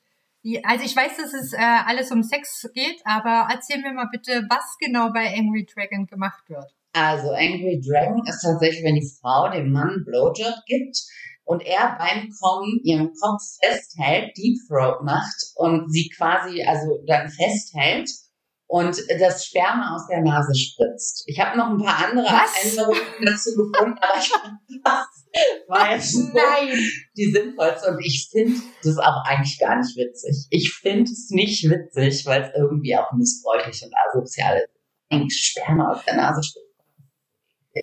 also ich weiß, dass es äh, alles um Sex geht, aber erzähl mir mal bitte, was genau bei Angry Dragon gemacht wird. Also Angry Dragon ist tatsächlich, wenn die Frau dem Mann Blowjob gibt und er beim Kommen ihren Kopf festhält, Deep Throat macht und sie quasi also dann festhält und das Sperma aus der Nase spritzt. Ich habe noch ein paar andere Was? Änderungen dazu gefunden, aber ich war jetzt Nein. die sinnvollste und ich finde das auch eigentlich gar nicht witzig. Ich finde es nicht witzig, weil es irgendwie auch missbräuchlich und asozial ist. Ein Sperma aus der Nase spritzt.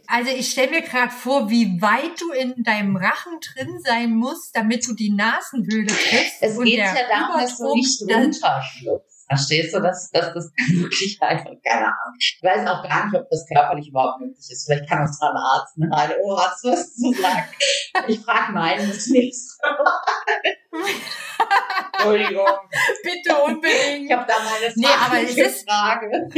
Also ich stelle mir gerade vor, wie weit du in deinem Rachen drin sein musst, damit du die Nasenhöhle triffst. Es geht ja darum, dass du nicht runterschluckst. Verstehst du, dass, dass das wirklich einfach, keine Ahnung. Ich weiß auch gar nicht, ob das körperlich überhaupt möglich ist. Vielleicht kann uns mal ein Arzt, ne? Eine Ohrarzt was zu sagen. Ich frage meinen das nächste Mal. Entschuldigung. Bitte unbedingt. Ich habe da meine nee, aber es ist, Frage.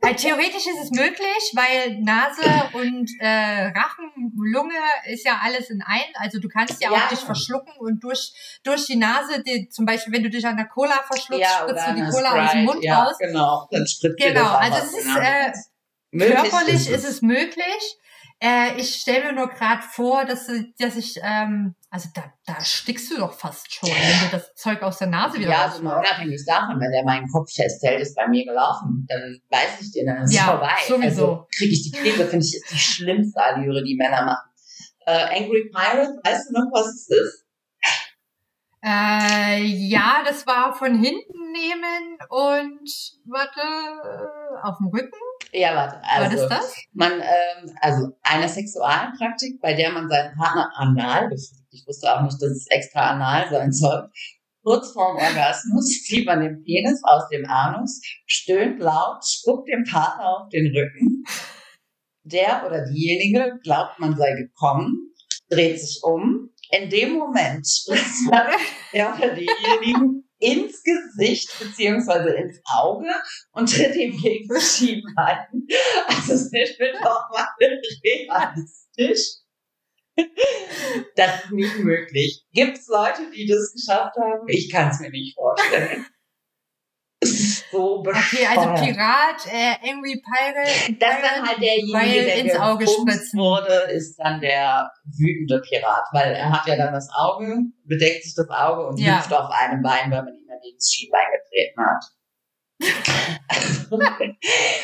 Theoretisch ist es möglich, weil Nase und äh, Rachen, Lunge ist ja alles in ein. Also du kannst ja, ja. auch dich verschlucken und durch durch die Nase, die, zum Beispiel wenn du dich an der Cola verschluckst, ja, spritzt du die Cola Sprite. aus dem Mund ja, raus. Genau, dann spritzt Genau, also es ist äh, körperlich ist es möglich. Äh, ich stelle mir nur gerade vor, dass, dass ich, ähm, also da, da stickst du doch fast schon, wenn du das Zeug aus der Nase wieder Ja, also mal unabhängig davon, wenn der meinen Kopf festhält, ist bei mir gelaufen, dann weiß ich dir, dann ist ja, vorbei. Sowieso. Also kriege ich die Krise, finde ich, ist die schlimmste Allüre, die Männer machen. Äh, Angry Pirate, weißt du noch, was es ist? Äh, ja, das war von hinten nehmen und warte, auf dem Rücken. Ja, warte. Also, Was ist das? Man, ähm, also eine Sexualpraktik, bei der man seinen Partner anal befriedigt. Ich wusste auch nicht, dass es extra anal sein soll. Kurz vorm Orgasmus zieht man den Penis aus dem Anus, stöhnt laut, spuckt dem Partner auf den Rücken. Der oder diejenige glaubt, man sei gekommen, dreht sich um. In dem Moment spritzt man der oder diejenigen ins Gesicht beziehungsweise ins Auge und tritt ihm gegen. Also es wird doch mal realistisch. Das ist nicht möglich. Gibt es Leute, die das geschafft haben? Ich kann es mir nicht vorstellen so bescheuert. Okay, also Pirat, äh, Angry Pirate. Das ist dann halt derjenige, der ins Auge spritzen wurde, ist dann der wütende Pirat, weil er hat ja dann das Auge, bedeckt sich das Auge und ja. hüpft auf einem Bein, weil man ihn dann ins Schienbein getreten hat.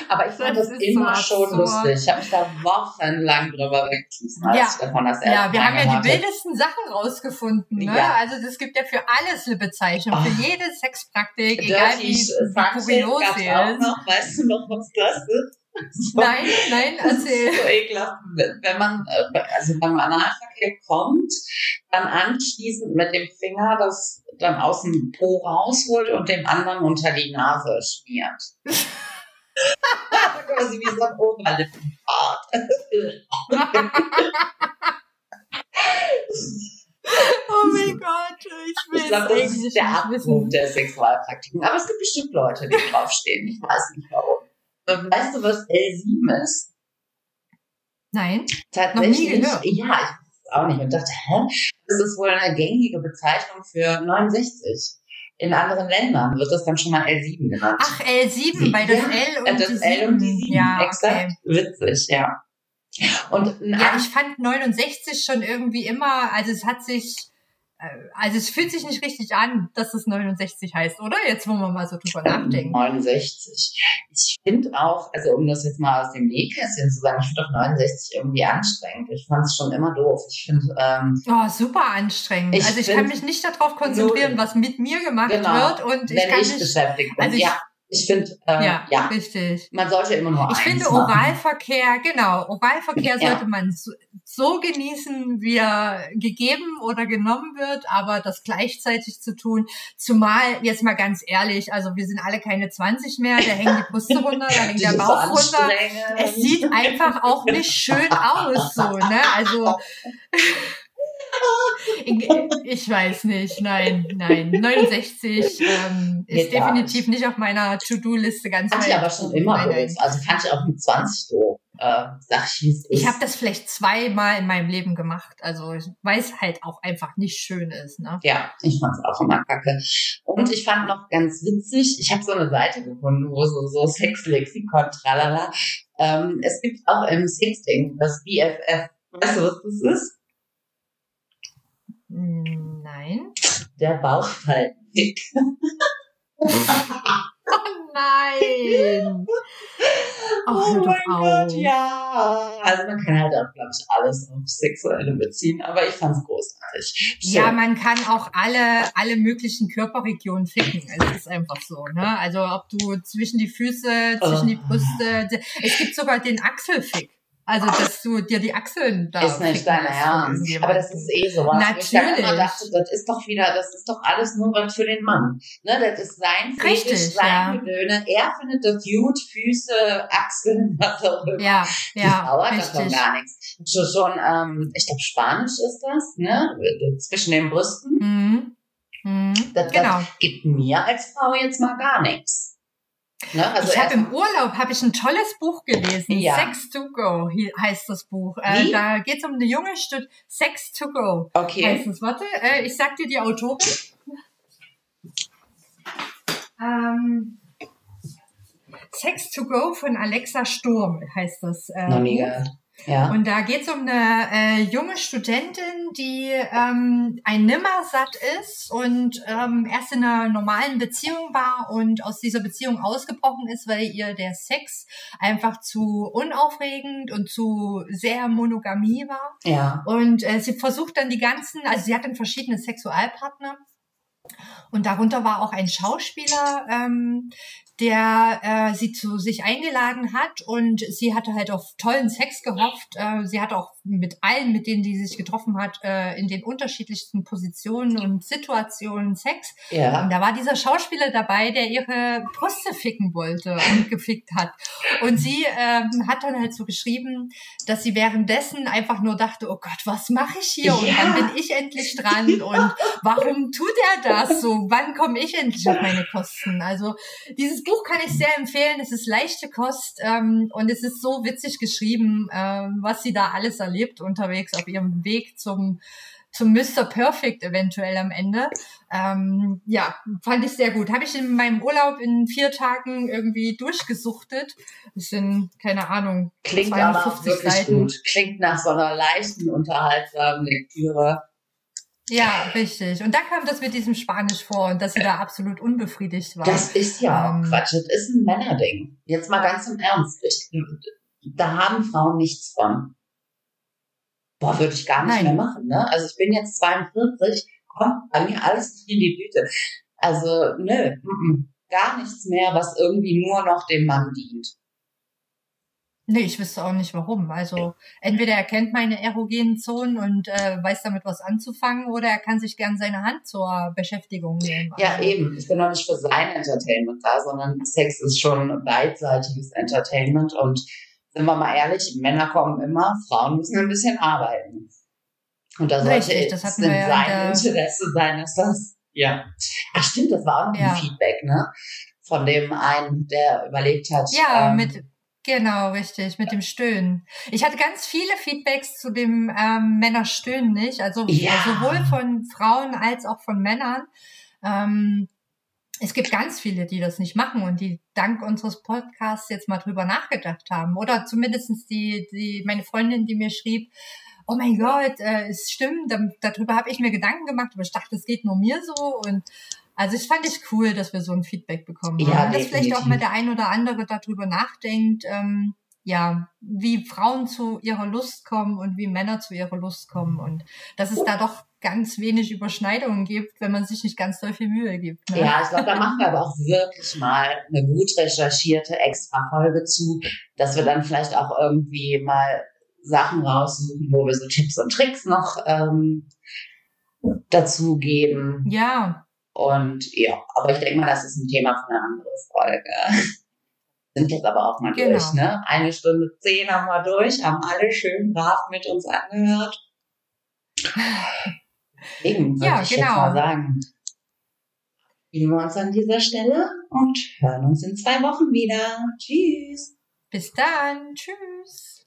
Aber ich fand das, das immer so schon lustig. Ich habe mich da wochenlang drüber weggeschmissen, als ja. ich davon das Ja, wir haben ja die wildesten Sachen rausgefunden. Ne? Ja. Also es gibt ja für alles eine Bezeichnung, oh. für jede Sexpraktik, egal wie, wie kurios sie ist. Weißt du noch, was das ist? So, nein, nein, erzähl. so ekelhaft. Wenn man, äh, also beim Analverkehr kommt, dann anschließend mit dem Finger das dann aus dem Po rausholt und dem anderen unter die Nase schmiert. Quasi wie so ein Oberlippenbart. Oh mein Gott, ich will Ich glaube, das ist der Abgrund der Sexualpraktiken. Aber es gibt bestimmt Leute, die draufstehen. Ich weiß nicht warum. Und weißt du, was L7 ist? Nein, Tatsächlich. Noch nie gehört. Ja, ich weiß es auch nicht. Und dachte, hä? Das ist wohl eine gängige Bezeichnung für 69. In anderen Ländern wird das dann schon mal L7 genannt. ach L7, weil das Ja, L und das die L und die 7. 7. Ja, Exakt. okay. Witzig, ja. Und Ja, ich fand 69 schon irgendwie immer, also es hat sich, also es fühlt sich nicht richtig an, dass es 69 heißt, oder? Jetzt, wo man mal so drüber nachdenkt. 69. Ich finde auch, also um das jetzt mal aus dem Nähkästchen zu sagen, ich finde auch 69 irgendwie anstrengend. Ich fand es schon immer doof. Ich finde, ähm, Oh, super anstrengend. Ich also ich kann mich nicht darauf konzentrieren, Null. was mit mir gemacht Genau. wird und ich wenn kann ich nicht, beschäftigt bin. also ich- ja, ich finde, äh, ja, ja. richtig. man sollte immer nur Ich finde machen. Oralverkehr, genau, Oralverkehr Ja. sollte man so, so genießen, wie er gegeben oder genommen wird, aber das gleichzeitig zu tun, zumal, jetzt mal ganz ehrlich, also wir sind alle keine 20 mehr, da hängen die Brüste runter, da hängt der Bauch runter. Es sieht einfach auch nicht schön aus, so, ne? Also, ich, ich weiß nicht, nein, nein. 69 ähm, ist gar definitiv nicht auf meiner To-Do-Liste ganz Fand ich weit aber schon immer Nein. Also fand ich auch mit 20 doof. Äh, sag ich, wie es ist. Ich habe das vielleicht zweimal in meinem Leben gemacht, also weil es halt auch einfach nicht schön ist, ne? Ja, ich fand's auch immer kacke. Und ich fand noch ganz witzig, ich habe so eine Seite gefunden, wo so, so Sexlexikon, tralala. Ähm, es gibt auch im Sexting das BFF. Weißt du, was das ist? Nein. Der Bauchfaltenpick. Oh nein! Ach, hör doch auf. Oh ja. Also man kann halt auch, glaube ich, alles auf Sexuelle beziehen, aber ich fand's großartig. Ja, Schön. man kann auch alle, alle möglichen Körperregionen ficken. Es ist einfach so, ne? Also ob du zwischen die Füße, zwischen die Oh. Brüste, es gibt sogar den Achselfick. Also, dass du dir die Achseln da ist nicht dein Ernst. Aber das ist eh sowas. wo Ich Natürlich. dachte, das ist doch wieder, das ist doch alles nur was für den Mann. Ne, das ist sein Fetisch, Richtig, sein ja. Gedöne. Er findet das gut, Füße, Achseln, was auch immer. Ja, Die ja, Frau hat davon richtig. gar nichts. Schon, schon ähm, ich glaube, Spanisch ist das, ne? Zwischen den Brüsten. Mhm. Mhm. Das, Genau. das gibt mir als Frau jetzt mal gar nichts. Ne? Also ich habe im Urlaub habe ich ein tolles Buch gelesen. Ja. Sex to Go heißt das Buch. Äh, Wie? da geht es um eine junge Stück. Sex to Go okay. heißt es. Warte, äh, ich sag dir die Autorin. Ähm, Sex to Go von Alexa Sturm heißt das. Äh, Noch nie Buch. gehört. Ja. Und da geht es um eine äh, junge Studentin, die ähm, ein Nimmersatt ist und ähm, erst in einer normalen Beziehung war und aus dieser Beziehung ausgebrochen ist, weil ihr der Sex einfach zu unaufregend und zu sehr Monogamie war. ja. Und äh, sie versucht dann die ganzen, also sie hat dann verschiedene Sexualpartner. Und darunter war auch ein Schauspieler, ähm, der äh, sie zu sich eingeladen hat und sie hatte halt auf tollen Sex gehofft. Äh, sie hat auch mit allen, mit denen die sich getroffen hat, äh, in den unterschiedlichsten Positionen und Situationen Sex. Ja. Und da war dieser Schauspieler dabei, der ihre Brüste ficken wollte und gefickt hat. Und sie ähm, hat dann halt so geschrieben, dass sie währenddessen einfach nur dachte, oh Gott, was mache ich hier? Und Ja. dann bin ich endlich dran. Und warum tut er das so? Wann komme ich endlich auf meine Kosten? Also dieses Buch kann ich sehr empfehlen. Es ist leichte Kost ähm, und es ist so witzig geschrieben, ähm, was sie da alles erlebt unterwegs auf ihrem Weg zum zum Mr. Perfect eventuell am Ende. Ähm, ja, fand ich sehr gut. Habe ich in meinem Urlaub in vier Tagen irgendwie durchgesuchtet. Das sind, keine Ahnung, Klingt aber auch 52 wirklich Seiten. gut. Klingt nach so einer leichten, unterhaltsamen Lektüre. Ja, richtig. Und da kam das mit diesem Spanisch vor und dass sie da absolut unbefriedigt war. Das ist ja Ähm. Quatsch. Das ist ein Männerding. Jetzt mal ganz im Ernst. Ich, da haben Frauen nichts von. Boah, würde ich gar nicht Nein. mehr machen. Ne? Also ich bin jetzt 42, kommt bei mir alles nicht in die Blüte. Also nö, mm, mm, gar nichts mehr, was irgendwie nur noch dem Mann dient. Nee, ich wüsste auch nicht warum. Also entweder er kennt meine erogenen Zonen und äh, weiß damit was anzufangen oder er kann sich gern seine Hand zur Beschäftigung nehmen. Ja, Also, eben. Ich bin noch nicht für sein Entertainment da, sondern Sex ist schon beidseitiges Entertainment. Und sind wir mal ehrlich, Männer kommen immer, Frauen müssen ein bisschen arbeiten. Und da sollte Richtig, das hatten in wir seinem Interesse sein, dass das, ja. Ach stimmt, das war auch noch Ja. ein Feedback, ne? Von dem einen, der überlegt hat. Ja, ähm, mit genau, richtig, mit dem Stöhnen. Ich hatte ganz viele Feedbacks zu dem ähm, Männer stöhnen nicht, also Ja. sowohl von Frauen als auch von Männern. Ähm, es gibt ganz viele, die das nicht machen und die dank unseres Podcasts jetzt mal drüber nachgedacht haben. Oder zumindestens die, die, meine Freundin, die mir schrieb, oh mein Gott, äh, es stimmt, da, darüber habe ich mir Gedanken gemacht, aber ich dachte, es geht nur mir so. Und also ich fand ich cool, dass wir so ein Feedback bekommen Ja, haben. Dass vielleicht auch definitiv. mal der ein oder andere darüber nachdenkt, ähm, ja, wie Frauen zu ihrer Lust kommen und wie Männer zu ihrer Lust kommen und dass es da doch ganz wenig Überschneidungen gibt, wenn man sich nicht ganz so viel Mühe gibt. Ne? Ja, ich glaube, da machen wir aber auch wirklich mal eine gut recherchierte extra Folge zu, dass wir dann vielleicht auch irgendwie mal Sachen raussuchen, wo wir so Tipps und Tricks noch ähm, dazu geben. ja, Und ja, aber ich denke mal, das ist ein Thema für eine andere Folge. Sind jetzt aber auch mal Genau. durch, ne? Eine Stunde zehn haben wir durch, haben alle schön brav mit uns angehört. Deswegen würde Ja, ich jetzt genau. mal sagen, sehen wir uns an dieser Stelle und hören uns in zwei Wochen wieder. Tschüss. bis dann. Tschüss.